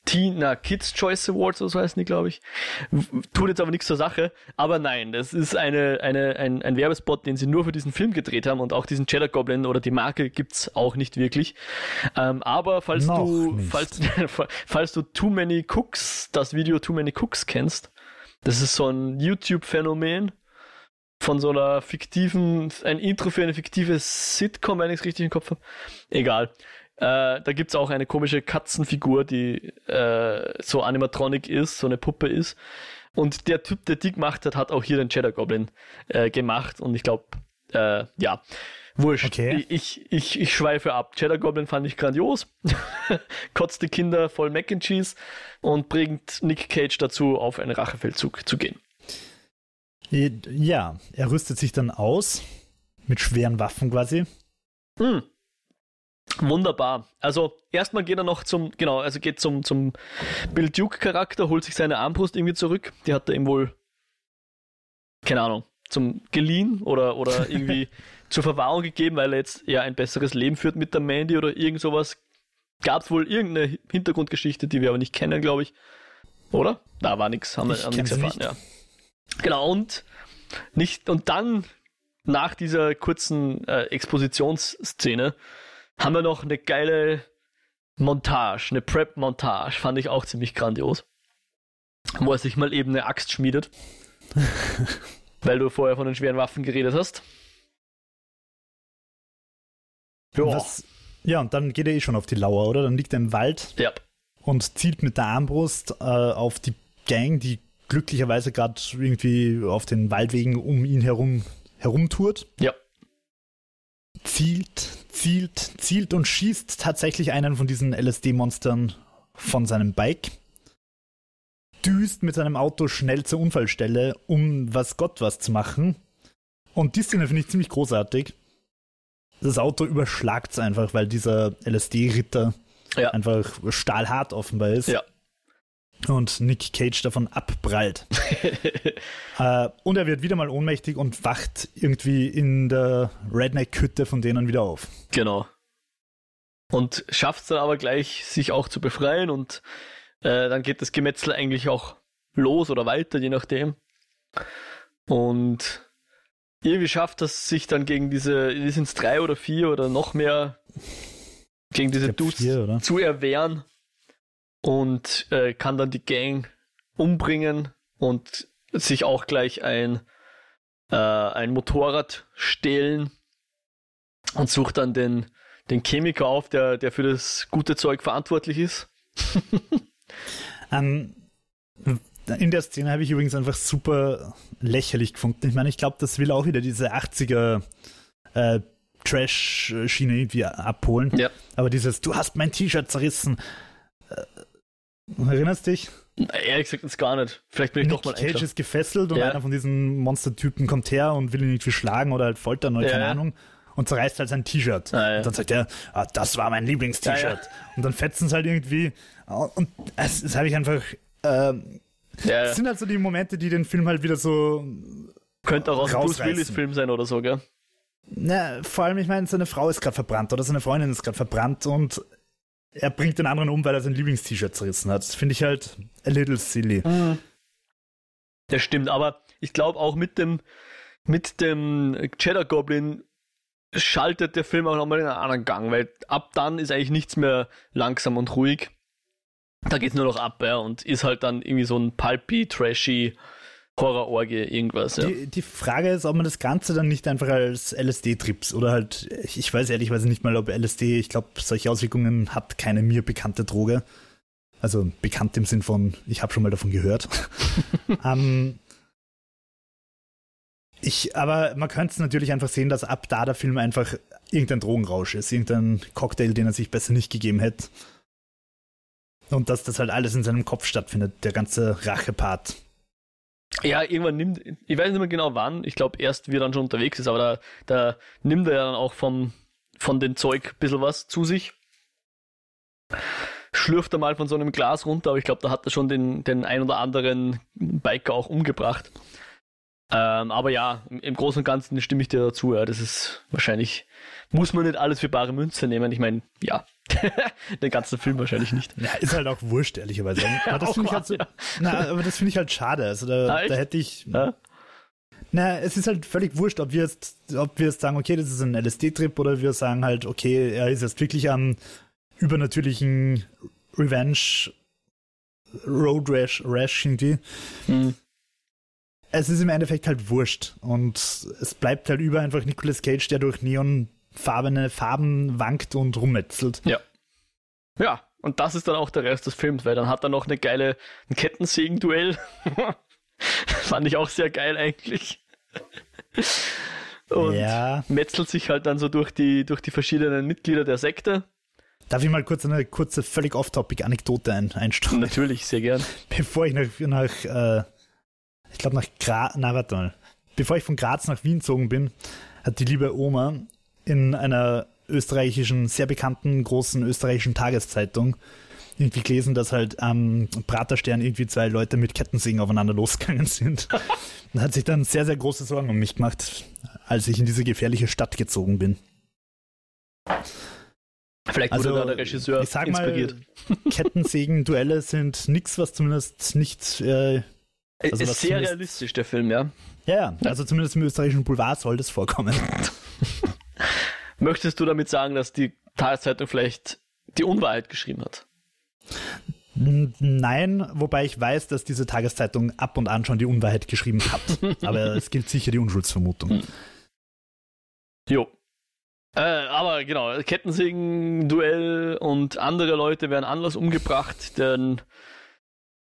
Tina Kids Choice Awards oder so heißen die, glaube ich. Tut jetzt aber nichts zur Sache. Aber nein, das ist eine, eine, ein, ein Werbespot, den sie nur für diesen Film gedreht haben und auch diesen Cheddar Goblin oder die Marke gibt's auch nicht wirklich. Ähm, aber falls Noch du, falls, falls du Too Many Cooks, das Video Too Many Cooks kennst, das ist so ein YouTube-Phänomen von so einer fiktiven, ein Intro für eine fiktive Sitcom, wenn ich es richtig im Kopf habe. Egal. Äh, da gibt es auch eine komische Katzenfigur, die äh, so Animatronic ist, so eine Puppe ist. Und der Typ, der die gemacht hat, hat auch hier den Cheddar Goblin äh, gemacht. Und ich glaube, äh, ja, wurscht. Okay. Ich, ich, ich schweife ab. Cheddar Goblin fand ich grandios. Kotzt die Kinder voll Mac and Cheese und bringt Nick Cage dazu, auf einen Rachefeldzug zu gehen. Ja, er rüstet sich dann aus mit schweren Waffen quasi. Mm. Wunderbar. Also erstmal geht er noch zum, genau, also geht zum, zum Bill Duke-Charakter, holt sich seine Armbrust irgendwie zurück. Die hat er ihm wohl, keine Ahnung, zum geliehen oder, oder irgendwie zur Verwahrung gegeben, weil er jetzt eher ein besseres Leben führt mit der Mandy oder irgend sowas. Gab es wohl irgendeine Hintergrundgeschichte, die wir aber nicht kennen, glaube ich. Oder? Da war nichts, haben wir nichts erfahren, nicht. ja. Genau, und nicht, und dann nach dieser kurzen äh, Expositionsszene haben wir noch eine geile Montage, eine Prep-Montage, fand ich auch ziemlich grandios. Wo er sich mal eben eine Axt schmiedet. weil du vorher von den schweren Waffen geredet hast. Ja. ja, und dann geht er eh schon auf die Lauer, oder? Dann liegt er im Wald ja. und zielt mit der Armbrust äh, auf die Gang, die glücklicherweise gerade irgendwie auf den Waldwegen um ihn herum herumtourt. Ja zielt, zielt, zielt und schießt tatsächlich einen von diesen LSD-Monstern von seinem Bike. Düst mit seinem Auto schnell zur Unfallstelle, um was Gott was zu machen. Und die Szene finde ich ziemlich großartig. Das Auto überschlagt es einfach, weil dieser LSD-Ritter ja. einfach stahlhart offenbar ist. Ja und Nick Cage davon abprallt. äh, und er wird wieder mal ohnmächtig und wacht irgendwie in der Redneck-Hütte von denen wieder auf. Genau. Und schafft es dann aber gleich, sich auch zu befreien und äh, dann geht das Gemetzel eigentlich auch los oder weiter, je nachdem. Und irgendwie schafft das sich dann gegen diese, sind es drei oder vier oder noch mehr, gegen diese Dudes vier, zu erwehren und äh, kann dann die Gang umbringen und sich auch gleich ein, äh, ein Motorrad stehlen und sucht dann den, den Chemiker auf, der, der für das gute Zeug verantwortlich ist. ähm, in der Szene habe ich übrigens einfach super lächerlich gefunden. Ich meine, ich glaube, das will auch wieder diese 80er äh, Trash-Schiene irgendwie abholen. Ja. Aber dieses, du hast mein T-Shirt zerrissen. Erinnerst dich? Ehrlich gesagt jetzt gar nicht. Vielleicht bin ich Nick doch mal Cage ist gefesselt und ja. einer von diesen Monstertypen kommt her und will ihn irgendwie schlagen oder halt foltern oder ja, keine Ahnung und zerreißt halt sein T-Shirt. Ah, und dann sagt er, ah, das war mein Lieblings-T-Shirt. Und dann fetzen es halt irgendwie. Und das, das habe ich einfach. Ähm, das sind halt so die Momente, die den Film halt wieder so. Könnte auch aus Bruce Willis-Film sein oder so, gell? Na, vor allem, ich meine, seine Frau ist gerade verbrannt oder seine Freundin ist gerade verbrannt und er bringt den anderen um, weil er sein Lieblings-T-Shirt zerrissen hat. Finde ich halt a little silly. Mhm. Das stimmt, aber ich glaube auch mit dem, mit dem Cheddar Goblin schaltet der Film auch nochmal in einen anderen Gang, weil ab dann ist eigentlich nichts mehr langsam und ruhig. Da geht es nur noch ab, ja, und ist halt dann irgendwie so ein pulpy, trashy Horrororgie, irgendwas. Ja. Die, die, Frage ist, ob man das Ganze dann nicht einfach als LSD-Trips oder halt, ich weiß ehrlicherweise nicht mal, ob LSD, ich glaube, solche Auswirkungen hat keine mir bekannte Droge. Also bekannt im Sinn von, ich habe schon mal davon gehört. ähm, ich, aber man könnte es natürlich einfach sehen, dass ab da der Film einfach irgendein Drogenrausch ist, irgendein Cocktail, den er sich besser nicht gegeben hätte. Und dass das halt alles in seinem Kopf stattfindet, der ganze Rachepart. Ja, irgendwann nimmt, ich weiß nicht mehr genau wann, ich glaube erst, wie er dann schon unterwegs ist, aber da, da nimmt er ja dann auch vom, von dem Zeug ein bisschen was zu sich. Schlürft er mal von so einem Glas runter, aber ich glaube, da hat er schon den, den ein oder anderen Biker auch umgebracht. Ähm, aber ja, im, Großen und Ganzen stimme ich dir dazu. Ja. Das ist wahrscheinlich, muss man nicht alles für bare Münze nehmen. Ich meine, ja, den ganzen Film wahrscheinlich nicht. Ja, ist halt auch wurscht, ehrlicherweise. Aber das finde ich, halt so, ja. find ich halt schade. Also da, da hätte ich. Ja? Na, es ist halt völlig wurscht, ob wir jetzt, ob wir jetzt sagen, okay, das ist ein LSD-Trip oder wir sagen halt, okay, er ist jetzt wirklich am übernatürlichen Revenge Road Rash, Rash irgendwie. Hm es ist im Endeffekt halt wurscht. Und es bleibt halt über einfach Nicolas Cage, der durch neonfarbene Farben wankt und rummetzelt. Ja. Ja, und das ist dann auch der Rest des Films, weil dann hat er noch eine geile ein Kettensägen-Duell. Fand ich auch sehr geil eigentlich. und ja. metzelt sich halt dann so durch die, durch die verschiedenen Mitglieder der Sekte. Darf ich mal kurz eine kurze, völlig off-topic-Anekdote ein, einstreuen? Natürlich, sehr gern. Bevor ich nach, nach äh, ich glaube nach Graz, na warte mal, bevor ich von Graz nach Wien gezogen bin, hat die liebe Oma in einer österreichischen, sehr bekannten, großen österreichischen Tageszeitung irgendwie gelesen, dass halt am Praterstern irgendwie zwei Leute mit Kettensägen aufeinander losgegangen sind. und hat sich dann sehr, sehr große Sorgen um mich gemacht, als ich in diese gefährliche Stadt gezogen bin. Vielleicht wurde also, da der Regisseur ich sag inspiriert. Mal, Kettensägen-Duelle sind nichts, was zumindest nicht äh, also ist sehr realistisch, der Film, ja. Ja, also zumindest im österreichischen Boulevard soll das vorkommen. Möchtest du damit sagen, dass die Tageszeitung vielleicht die Unwahrheit geschrieben hat? Nein, wobei ich weiß, dass diese Tageszeitung ab und an schon die Unwahrheit geschrieben hat. aber es gilt sicher die Unschuldsvermutung. Hm. Jo. Äh, aber genau, Kettensägen-Duell und andere Leute werden anders umgebracht, denn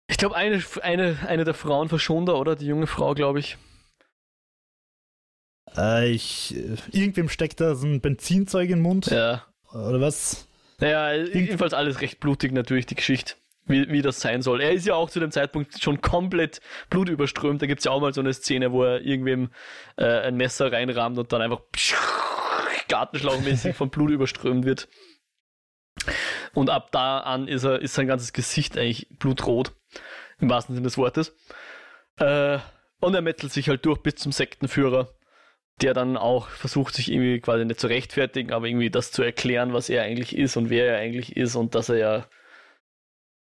ich glaube, eine, eine, eine der Frauen verschont er, oder? Die junge Frau, glaube ich. Äh, ich. Irgendwem steckt da so ein Benzinzeug im Mund. Ja. Oder was? Naja, jedenfalls alles recht blutig natürlich, die Geschichte. Wie, wie das sein soll. Er ist ja auch zu dem Zeitpunkt schon komplett blutüberströmt. Da gibt es ja auch mal so eine Szene, wo er irgendwem äh, ein Messer reinrahmt und dann einfach gartenschlauchmäßig von Blut überströmt wird. Und ab da an ist, er, ist sein ganzes Gesicht eigentlich blutrot im wahrsten Sinne des Wortes. Äh, und er metzelt sich halt durch bis zum Sektenführer, der dann auch versucht, sich irgendwie quasi nicht zu rechtfertigen, aber irgendwie das zu erklären, was er eigentlich ist und wer er eigentlich ist und dass er ja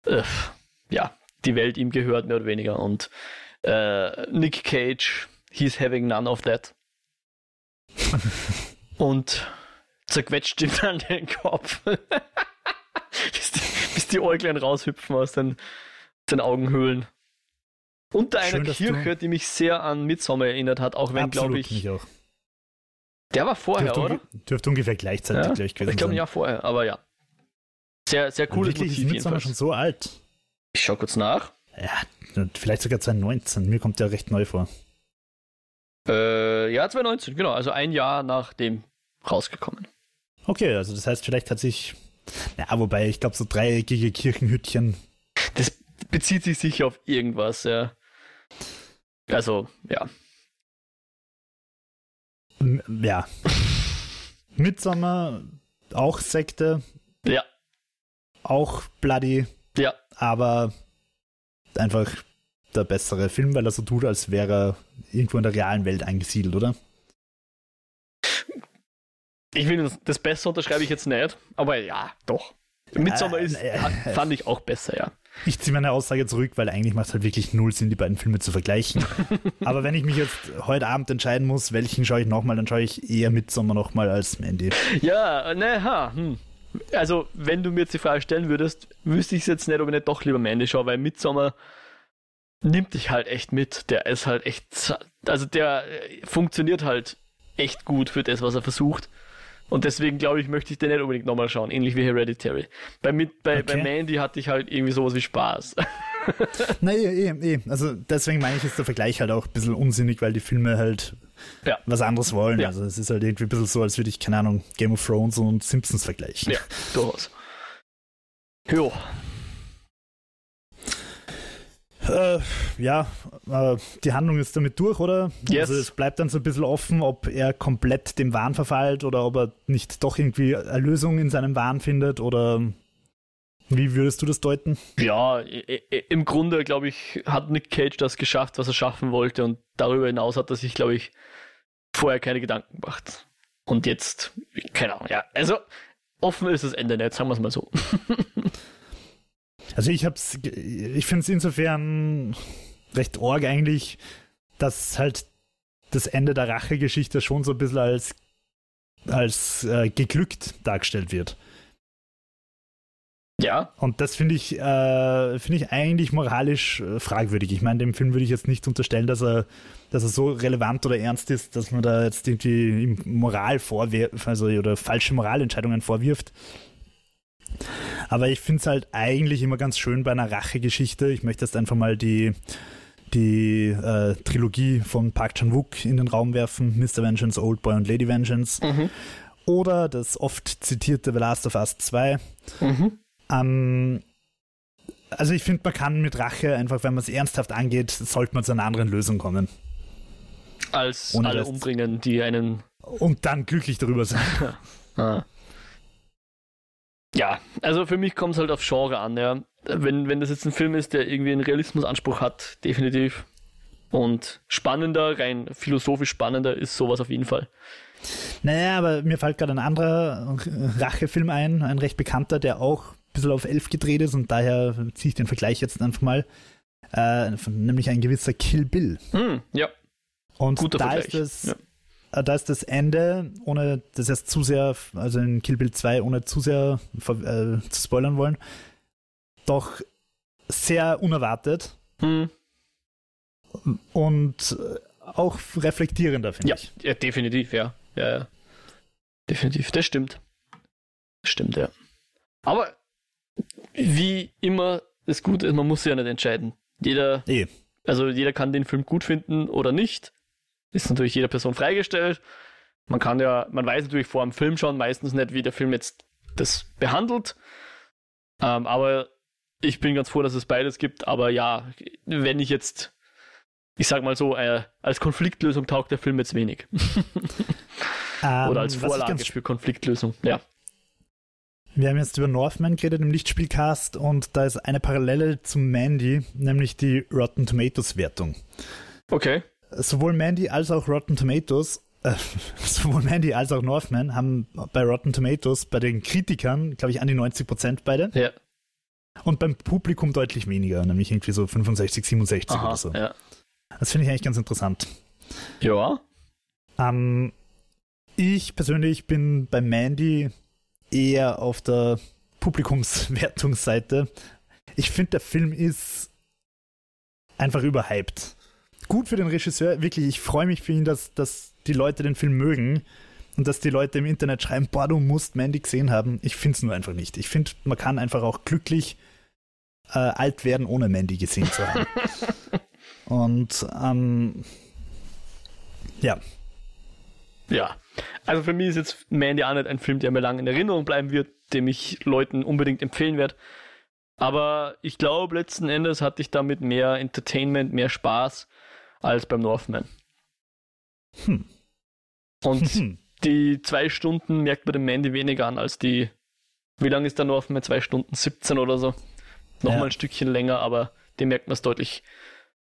äh, ja, die Welt ihm gehört, mehr oder weniger. Und äh, Nick Cage, he's having none of that. und zerquetscht ihm dann den Kopf. bis, die, bis die Äuglein raushüpfen aus den, den Augenhöhlen. Unter einer Schön, Kirche, die mich sehr an Midsommar erinnert hat, auch wenn, glaube ich. Der war vorher, dürfte oder? Dürfte ungefähr gleichzeitig ja? gleich gewesen Ich glaube ein Jahr vorher, aber ja. Sehr, sehr cooles Motiv. Ist Midsommar schon so alt? Ich schau kurz nach. Ja, vielleicht sogar 2019. Mir kommt der recht neu vor. Äh, ja, 2019, genau. Also ein Jahr nach dem rausgekommen. Okay, also das heißt, vielleicht hat sich. Ja, wobei, ich glaube, so dreieckige Kirchenhütchen. Das bezieht sich sicher auf irgendwas, ja. Also, ja. Ja. Midsommer, auch Sekte. Ja. Auch Bloody. Ja. Aber einfach der bessere Film, weil er so tut, als wäre er irgendwo in der realen Welt angesiedelt, oder? Ich finde, das Beste unterschreibe ich jetzt nicht, aber ja, doch. Midsommar ist, äh, äh, fand ich auch besser, ja. Ich ziehe meine Aussage zurück, weil eigentlich macht es halt wirklich null Sinn, die beiden Filme zu vergleichen. Aber wenn ich mich jetzt heute Abend entscheiden muss, welchen schaue ich nochmal, dann schaue ich eher Midsommar nochmal als Mandy. Ja, ne, ha, hm. Also, wenn du mir jetzt die Frage stellen würdest, wüsste ich jetzt nicht, ob ich nicht doch lieber Mandy schaue, weil Midsommar nimmt dich halt echt mit. Der ist halt echt, also der funktioniert halt echt gut für das, was er versucht. Und deswegen glaube ich, möchte ich den nicht unbedingt nochmal schauen, ähnlich wie Hereditary. Bei, mit, bei, okay. bei Mandy hatte ich halt irgendwie sowas wie Spaß. Nein, eh, eh. Also deswegen meine ich, ist der Vergleich halt auch ein bisschen unsinnig, weil die Filme halt ja. was anderes wollen. Ja. Also es ist halt irgendwie ein bisschen so, als würde ich, keine Ahnung, Game of Thrones und Simpsons vergleichen. Ja, durchaus. Jo. Äh, ja, äh, die Handlung ist damit durch, oder? Yes. Also es bleibt dann so ein bisschen offen, ob er komplett dem Wahn verfallt oder ob er nicht doch irgendwie Erlösung in seinem Wahn findet oder wie würdest du das deuten? Ja, im Grunde, glaube ich, hat Nick Cage das geschafft, was er schaffen wollte und darüber hinaus hat er sich, glaube ich, vorher keine Gedanken gemacht. Und jetzt, keine Ahnung, ja. Also, offen ist das Ende nicht, sagen wir es mal so. Also ich hab's, ich finde es insofern recht org eigentlich, dass halt das Ende der Rachegeschichte schon so ein bisschen als, als äh, geglückt dargestellt wird. Ja. Und das finde ich, äh, finde ich eigentlich moralisch äh, fragwürdig. Ich meine, dem Film würde ich jetzt nicht unterstellen, dass er, dass er so relevant oder ernst ist, dass man da jetzt irgendwie Moral vorwirft, also oder falsche Moralentscheidungen vorwirft. Aber ich finde es halt eigentlich immer ganz schön bei einer Rachegeschichte. Ich möchte jetzt einfach mal die, die äh, Trilogie von Park Chan-wook in den Raum werfen: Mr. Vengeance, Old Boy und Lady Vengeance. Mhm. Oder das oft zitierte The Last of Us 2. Mhm. Ähm, also ich finde, man kann mit Rache einfach, wenn man es ernsthaft angeht, sollte man zu einer anderen Lösung kommen. Als Ohne alle umbringen, die einen... Und dann glücklich darüber sein. ah. Ja, also für mich kommt es halt auf Genre an, ja. Wenn, wenn das jetzt ein Film ist, der irgendwie einen Realismusanspruch hat, definitiv. Und spannender, rein philosophisch spannender ist sowas auf jeden Fall. Naja, aber mir fällt gerade ein anderer Rachefilm ein, ein recht bekannter, der auch ein bisschen auf elf gedreht ist und daher ziehe ich den Vergleich jetzt einfach mal. Äh, nämlich ein gewisser Kill Bill. Mm, ja. Und Guter da Vergleich. ist es. Ja da ist das Ende, ohne das jetzt zu sehr, also in Kill Bill 2, ohne zu sehr äh, zu spoilern wollen, doch sehr unerwartet. Hm. Und auch reflektierender, finde ja, ich. Ja, definitiv, ja. ja. Ja, Definitiv, das stimmt. Das stimmt, ja. Aber wie immer das Gute ist, man muss sich ja nicht entscheiden. Jeder, e. also jeder kann den Film gut finden oder nicht. Ist natürlich jeder Person freigestellt. Man kann ja, man weiß natürlich vor dem Film schon meistens nicht, wie der Film jetzt das behandelt. Ähm, aber ich bin ganz froh, dass es beides gibt. Aber ja, wenn ich jetzt, ich sag mal so, äh, als Konfliktlösung taugt der Film jetzt wenig. ähm, Oder als Vorlage für Konfliktlösung, ja. Wir haben jetzt über Northman geredet im Lichtspielcast und da ist eine Parallele zu Mandy, nämlich die Rotten Tomatoes Wertung. Okay sowohl Mandy als auch Rotten Tomatoes, äh, sowohl Mandy als auch Northman haben bei Rotten Tomatoes bei den Kritikern, glaube ich, an die 90 Prozent beide. Ja. Und beim Publikum deutlich weniger, nämlich irgendwie so 65, 67 Aha, oder so. Ja. Das finde ich eigentlich ganz interessant. Ja. Ähm, ich persönlich bin bei Mandy eher auf der Publikumswertungsseite. Ich finde, der Film ist einfach überhyped. Gut für den Regisseur, wirklich, ich freue mich für ihn, dass, dass die Leute den Film mögen und dass die Leute im Internet schreiben, boah, du musst Mandy gesehen haben. Ich finde es nur einfach nicht. Ich finde, man kann einfach auch glücklich äh, alt werden, ohne Mandy gesehen zu haben. und ähm, ja. Ja. Also für mich ist jetzt Mandy auch nicht ein Film, der mir lang in Erinnerung bleiben wird, dem ich Leuten unbedingt empfehlen werde. Aber ich glaube, letzten Endes hatte ich damit mehr Entertainment, mehr Spaß als beim Northman. Hm. Und hm. die zwei Stunden merkt man dem Mandy weniger an als die. Wie lang ist der Northman? Zwei Stunden 17 oder so. Nochmal ja. ein Stückchen länger, aber dem merkt man es deutlich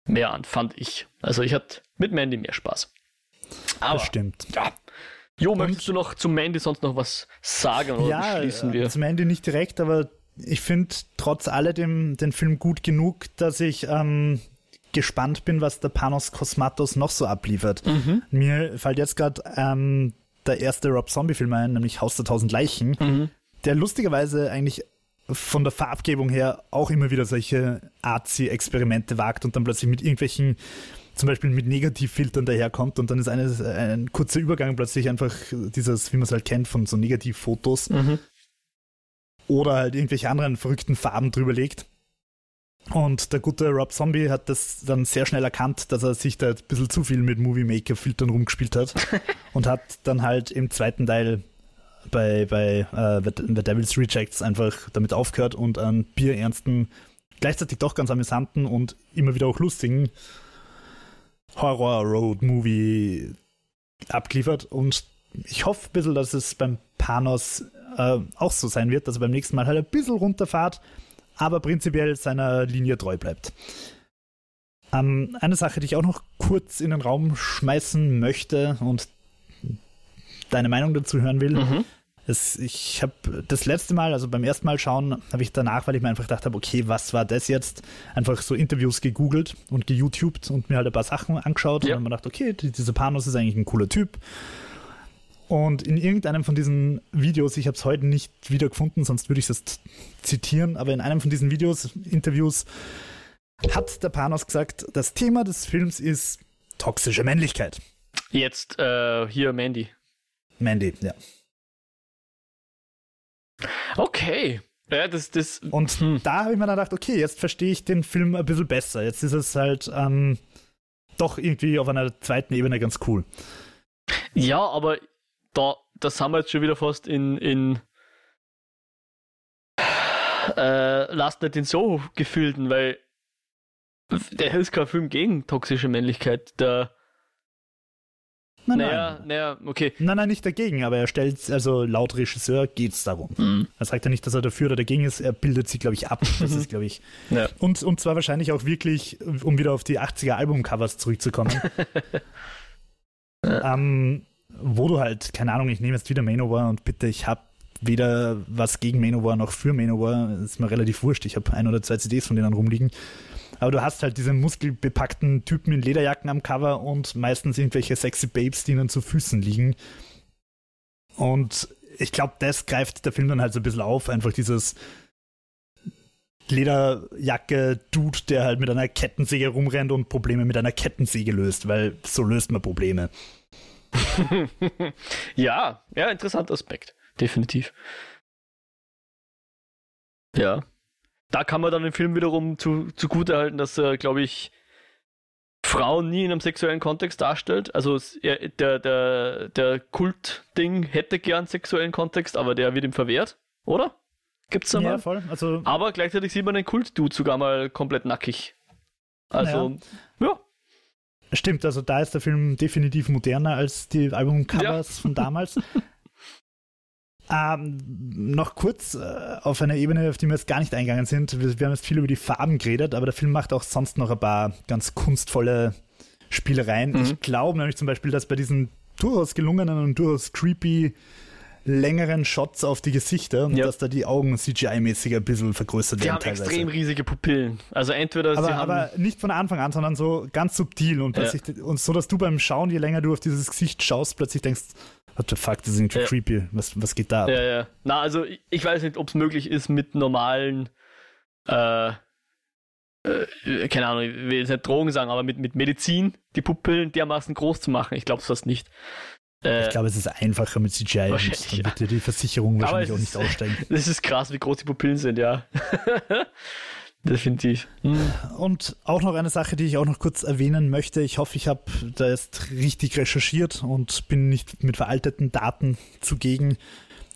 mehr an, fand ich. Also ich hatte mit Mandy mehr Spaß. Aber, das stimmt. Ja. Jo, möchtest du noch zu Mandy sonst noch was sagen oder ja, beschließen wir? Zu Mandy nicht direkt, aber ich finde trotz alledem den Film gut genug, dass ich ähm, gespannt bin, was der Panos Cosmatos noch so abliefert. Mhm. Mir fällt jetzt gerade ähm, der erste Rob Zombie-Film ein, nämlich Haus der tausend Leichen, mhm. der lustigerweise eigentlich von der Farbgebung her auch immer wieder solche Arzi-Experimente wagt und dann plötzlich mit irgendwelchen, zum Beispiel mit Negativfiltern daherkommt und dann ist eine, ein kurzer Übergang plötzlich einfach dieses, wie man es halt kennt, von so Negativfotos. Mhm. Oder halt irgendwelche anderen verrückten Farben drüber legt. Und der gute Rob Zombie hat das dann sehr schnell erkannt, dass er sich da ein bisschen zu viel mit Movie Maker Filtern rumgespielt hat und hat dann halt im zweiten Teil bei, bei uh, The Devil's Rejects einfach damit aufgehört und einen bierernsten, gleichzeitig doch ganz amüsanten und immer wieder auch lustigen Horror-Road-Movie abgeliefert. Und ich hoffe ein bisschen, dass es beim Panos uh, auch so sein wird, dass er beim nächsten Mal halt ein bisschen runterfahrt, aber prinzipiell seiner Linie treu bleibt. Ähm, eine Sache, die ich auch noch kurz in den Raum schmeißen möchte und deine Meinung dazu hören will. Mhm. Es, ich habe das letzte Mal, also beim ersten Mal schauen, habe ich danach, weil ich mir einfach gedacht habe, okay, was war das jetzt? Einfach so Interviews gegoogelt und geYouTubed und mir halt ein paar Sachen angeschaut ja. und dann mir gedacht, okay, dieser Panos ist eigentlich ein cooler Typ. Und in irgendeinem von diesen Videos, ich habe es heute nicht wieder gefunden, sonst würde ich es zitieren, aber in einem von diesen Videos, Interviews, hat der Panos gesagt, das Thema des Films ist toxische Männlichkeit. Jetzt äh, hier Mandy. Mandy, ja. Okay. Ja, das, das, und hm. da habe ich mir dann gedacht, okay, jetzt verstehe ich den Film ein bisschen besser. Jetzt ist es halt ähm, doch irgendwie auf einer zweiten Ebene ganz cool. Ja, aber da, das haben wir jetzt schon wieder fast in, in äh, Last Night in Soho gefühlten, weil der ist kein Film gegen toxische Männlichkeit. Der Nein, naja, nein. Naja, okay. Nein, nein, nicht dagegen, aber er stellt, also laut Regisseur geht es darum. Mhm. Er sagt ja nicht, dass er dafür oder dagegen ist, er bildet sie, glaube ich, ab. Das ist, glaube ich. Ja. Und, und zwar wahrscheinlich auch wirklich, um wieder auf die 80er Albumcovers zurückzukommen. ja. ähm, wo du halt, keine Ahnung, ich nehme jetzt wieder Manowar und bitte, ich habe weder was gegen Manowar noch für Manowar. Ist mir relativ wurscht. Ich habe ein oder zwei CDs von denen rumliegen. Aber du hast halt diese muskelbepackten Typen in Lederjacken am Cover und meistens irgendwelche sexy Babes, die ihnen zu Füßen liegen. Und ich glaube, das greift der Film dann halt so ein bisschen auf. Einfach dieses Lederjacke-Dude, der halt mit einer Kettensäge rumrennt und Probleme mit einer Kettensäge löst, weil so löst man Probleme. ja, ja, interessanter Aspekt. Definitiv. Ja da kann man dann den Film wiederum zu, zugute halten, dass er, glaube ich, Frauen nie in einem sexuellen Kontext darstellt. Also er, der, der, der Kult-Ding hätte gern sexuellen Kontext, aber der wird ihm verwehrt, oder? Gibt's da ja, mal? voll. Also, aber gleichzeitig sieht man den Kult-Dude sogar mal komplett nackig. Also, ja. ja. Stimmt, also da ist der Film definitiv moderner als die Albumcovers ja. von damals. Ähm, noch kurz äh, auf einer Ebene, auf die wir jetzt gar nicht eingegangen sind. Wir, wir, haben jetzt viel über die Farben geredet, aber der Film macht auch sonst noch ein paar ganz kunstvolle Spielereien. Mhm. Ich glaube nämlich zum Beispiel, dass bei diesen durchaus gelungenen und durchaus creepy längeren Shots auf die Gesichter und ja. dass da die Augen CGI-mäßig ein bisschen vergrößert werden. Die haben teilweise. extrem riesige Pupillen. Also entweder aber, aber nicht von Anfang an, sondern so ganz subtil und, plötzlich, ja. und so, dass du beim Schauen, je länger du auf dieses Gesicht schaust, plötzlich denkst, what the fuck, das ist irgendwie ja. creepy. Was, was geht da ab? Ja, ja. Na, also ich, ich weiß nicht, ob es möglich ist mit normalen äh, äh, keine Ahnung, ich will jetzt nicht Drogen sagen, aber mit, mit Medizin die Pupillen dermaßen groß zu machen. Ich glaube es fast nicht. Äh, ich glaube, es ist einfacher mit CGI und dann wird dir die Versicherung wahrscheinlich auch nicht aussteigen. Das ist krass, wie groß die Pupillen sind, ja. Definitiv. Hm. Und auch noch eine Sache, die ich auch noch kurz erwähnen möchte. Ich hoffe, ich habe da jetzt richtig recherchiert und bin nicht mit veralteten Daten zugegen.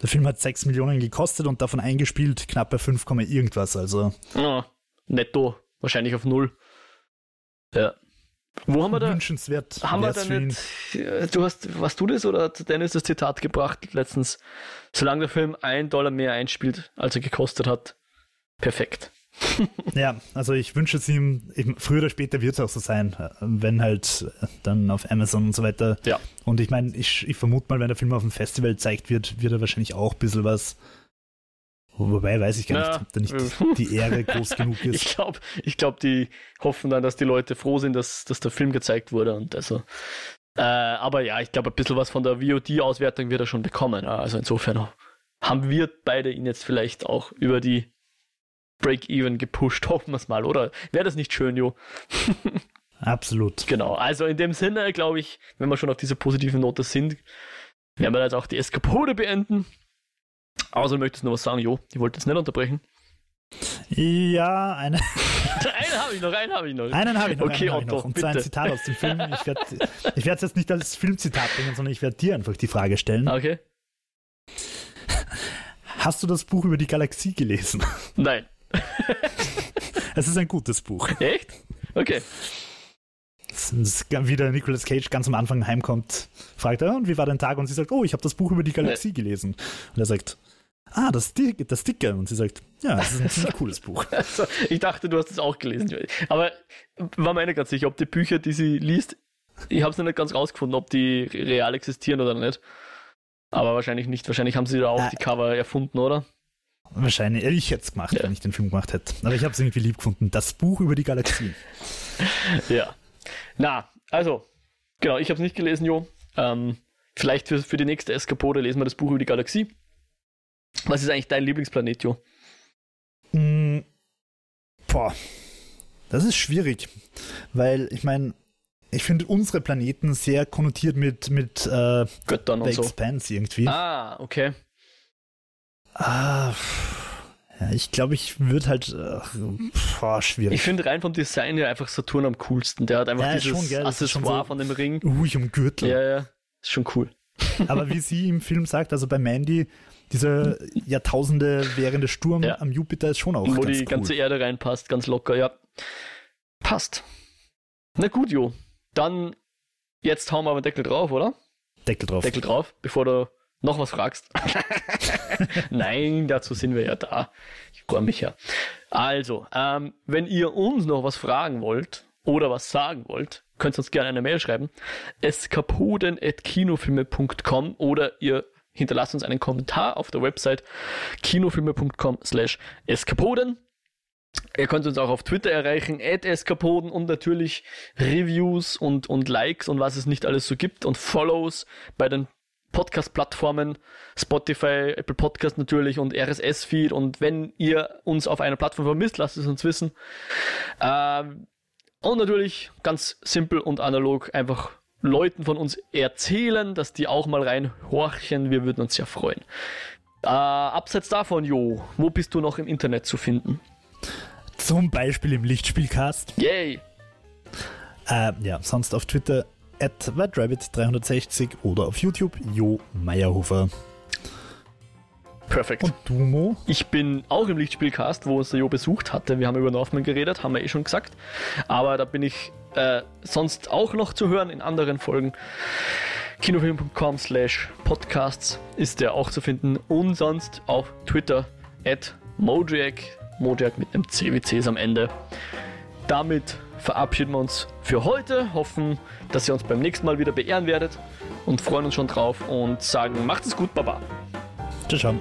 Der Film hat 6 Millionen gekostet und davon eingespielt knapp bei 5, irgendwas. Also. Oh, netto. Wahrscheinlich auf Null. Ja. Wo haben wir da? Wünschenswert. Haben wir da nicht, du hast, was du das oder hat Dennis das Zitat gebracht letztens? Solange der Film ein Dollar mehr einspielt, als er gekostet hat, perfekt. ja, also ich wünsche es ihm, früher oder später wird es auch so sein, wenn halt dann auf Amazon und so weiter. Ja. Und ich meine, ich, ich vermute mal, wenn der Film auf dem Festival zeigt wird, wird er wahrscheinlich auch ein bisschen was Wobei weiß ich gar ja. nicht, ob da nicht die Ehre groß genug ist. Ich glaube, ich glaub, die hoffen dann, dass die Leute froh sind, dass, dass der Film gezeigt wurde und also. Äh, aber ja, ich glaube, ein bisschen was von der VOD-Auswertung wird er schon bekommen. Also insofern haben wir beide ihn jetzt vielleicht auch über die Break-Even gepusht, hoffen wir es mal, oder? Wäre das nicht schön, Jo? Absolut. Genau, also in dem Sinne, glaube ich, wenn wir schon auf dieser positiven Note sind, werden wir jetzt auch die Eskapode beenden. Außer möchtest du noch was sagen, Jo? Ich wollte jetzt nicht unterbrechen. Ja, eine. einen habe ich noch, einen habe ich noch. Einen habe ich noch. Okay, Otto, noch. Und zwar ein Zitat aus dem Film. Ich werde ich es jetzt nicht als Filmzitat bringen, sondern ich werde dir einfach die Frage stellen. Okay. Hast du das Buch über die Galaxie gelesen? Nein. es ist ein gutes Buch. Echt? Okay. Wie der Nicolas Cage ganz am Anfang heimkommt, fragt er, und wie war dein Tag? Und sie sagt, oh, ich habe das Buch über die Galaxie gelesen. Und er sagt, ah, das, das Dicke. Und sie sagt, ja, das ist ein ziemlich cooles Buch. Also, ich dachte, du hast es auch gelesen. Aber war mir nicht ganz sicher, ob die Bücher, die sie liest, ich habe es nicht ganz rausgefunden, ob die real existieren oder nicht. Aber wahrscheinlich nicht. Wahrscheinlich haben sie da auch die Cover erfunden, oder? Wahrscheinlich. Ich hätte es gemacht, ja. wenn ich den Film gemacht hätte. Aber ich habe es irgendwie lieb gefunden. Das Buch über die Galaxie. ja. Na, also, genau, ich habe es nicht gelesen, Jo. Ähm, vielleicht für, für die nächste Eskapode lesen wir das Buch über die Galaxie. Was ist eigentlich dein Lieblingsplanet, Jo? Mm, boah, das ist schwierig, weil ich meine, ich finde unsere Planeten sehr konnotiert mit, mit äh, Göttern und so. Expanse irgendwie. Ah, okay. Ah, ja, ich glaube, ich würde halt. Äh, boah, schwierig. Ich finde rein vom Design her einfach Saturn am coolsten. Der hat einfach ja, dieses schon, gell, Accessoire so von dem Ring. Ruhig um Gürtel. Ja, ja. Ist schon cool. Aber wie sie im Film sagt, also bei Mandy, dieser Jahrtausende währende Sturm ja. am Jupiter ist schon auch. Wo die cool. ganze Erde reinpasst, ganz locker, ja. Passt. Na gut, Jo. Dann jetzt hauen wir aber Deckel drauf, oder? Deckel drauf. Deckel drauf, bevor du noch was fragst. Nein, dazu sind wir ja da. Ich freue mich ja. Also, ähm, wenn ihr uns noch was fragen wollt oder was sagen wollt, könnt ihr uns gerne eine Mail schreiben. eskapoden.kinofilme.com oder ihr hinterlasst uns einen Kommentar auf der Website kinofilme.com slash eskapoden. Ihr könnt uns auch auf Twitter erreichen, Eskapoden und natürlich Reviews und, und Likes und was es nicht alles so gibt und Follows bei den Podcast-Plattformen, Spotify, Apple Podcast natürlich und RSS-Feed. Und wenn ihr uns auf einer Plattform vermisst, lasst es uns wissen. Ähm, und natürlich ganz simpel und analog einfach Leuten von uns erzählen, dass die auch mal reinhorchen. Wir würden uns sehr freuen. Äh, abseits davon, Jo, wo bist du noch im Internet zu finden? Zum Beispiel im Lichtspielcast. Yay! Äh, ja, sonst auf Twitter at WhiteRabbit360 oder auf YouTube Jo Meyerhofer. Perfekt. Und du, Mo? Ich bin auch im Lichtspielcast, wo uns der Jo besucht hatte. Wir haben über Northman geredet, haben wir eh schon gesagt. Aber da bin ich äh, sonst auch noch zu hören in anderen Folgen. Kinofilm.com slash podcasts ist der auch zu finden. Und sonst auf Twitter at Mojack. Mojack mit einem CWCs am Ende. Damit verabschieden wir uns für heute. Hoffen, dass ihr uns beim nächsten Mal wieder beehren werdet und freuen uns schon drauf und sagen, macht es gut, Baba. Ciao.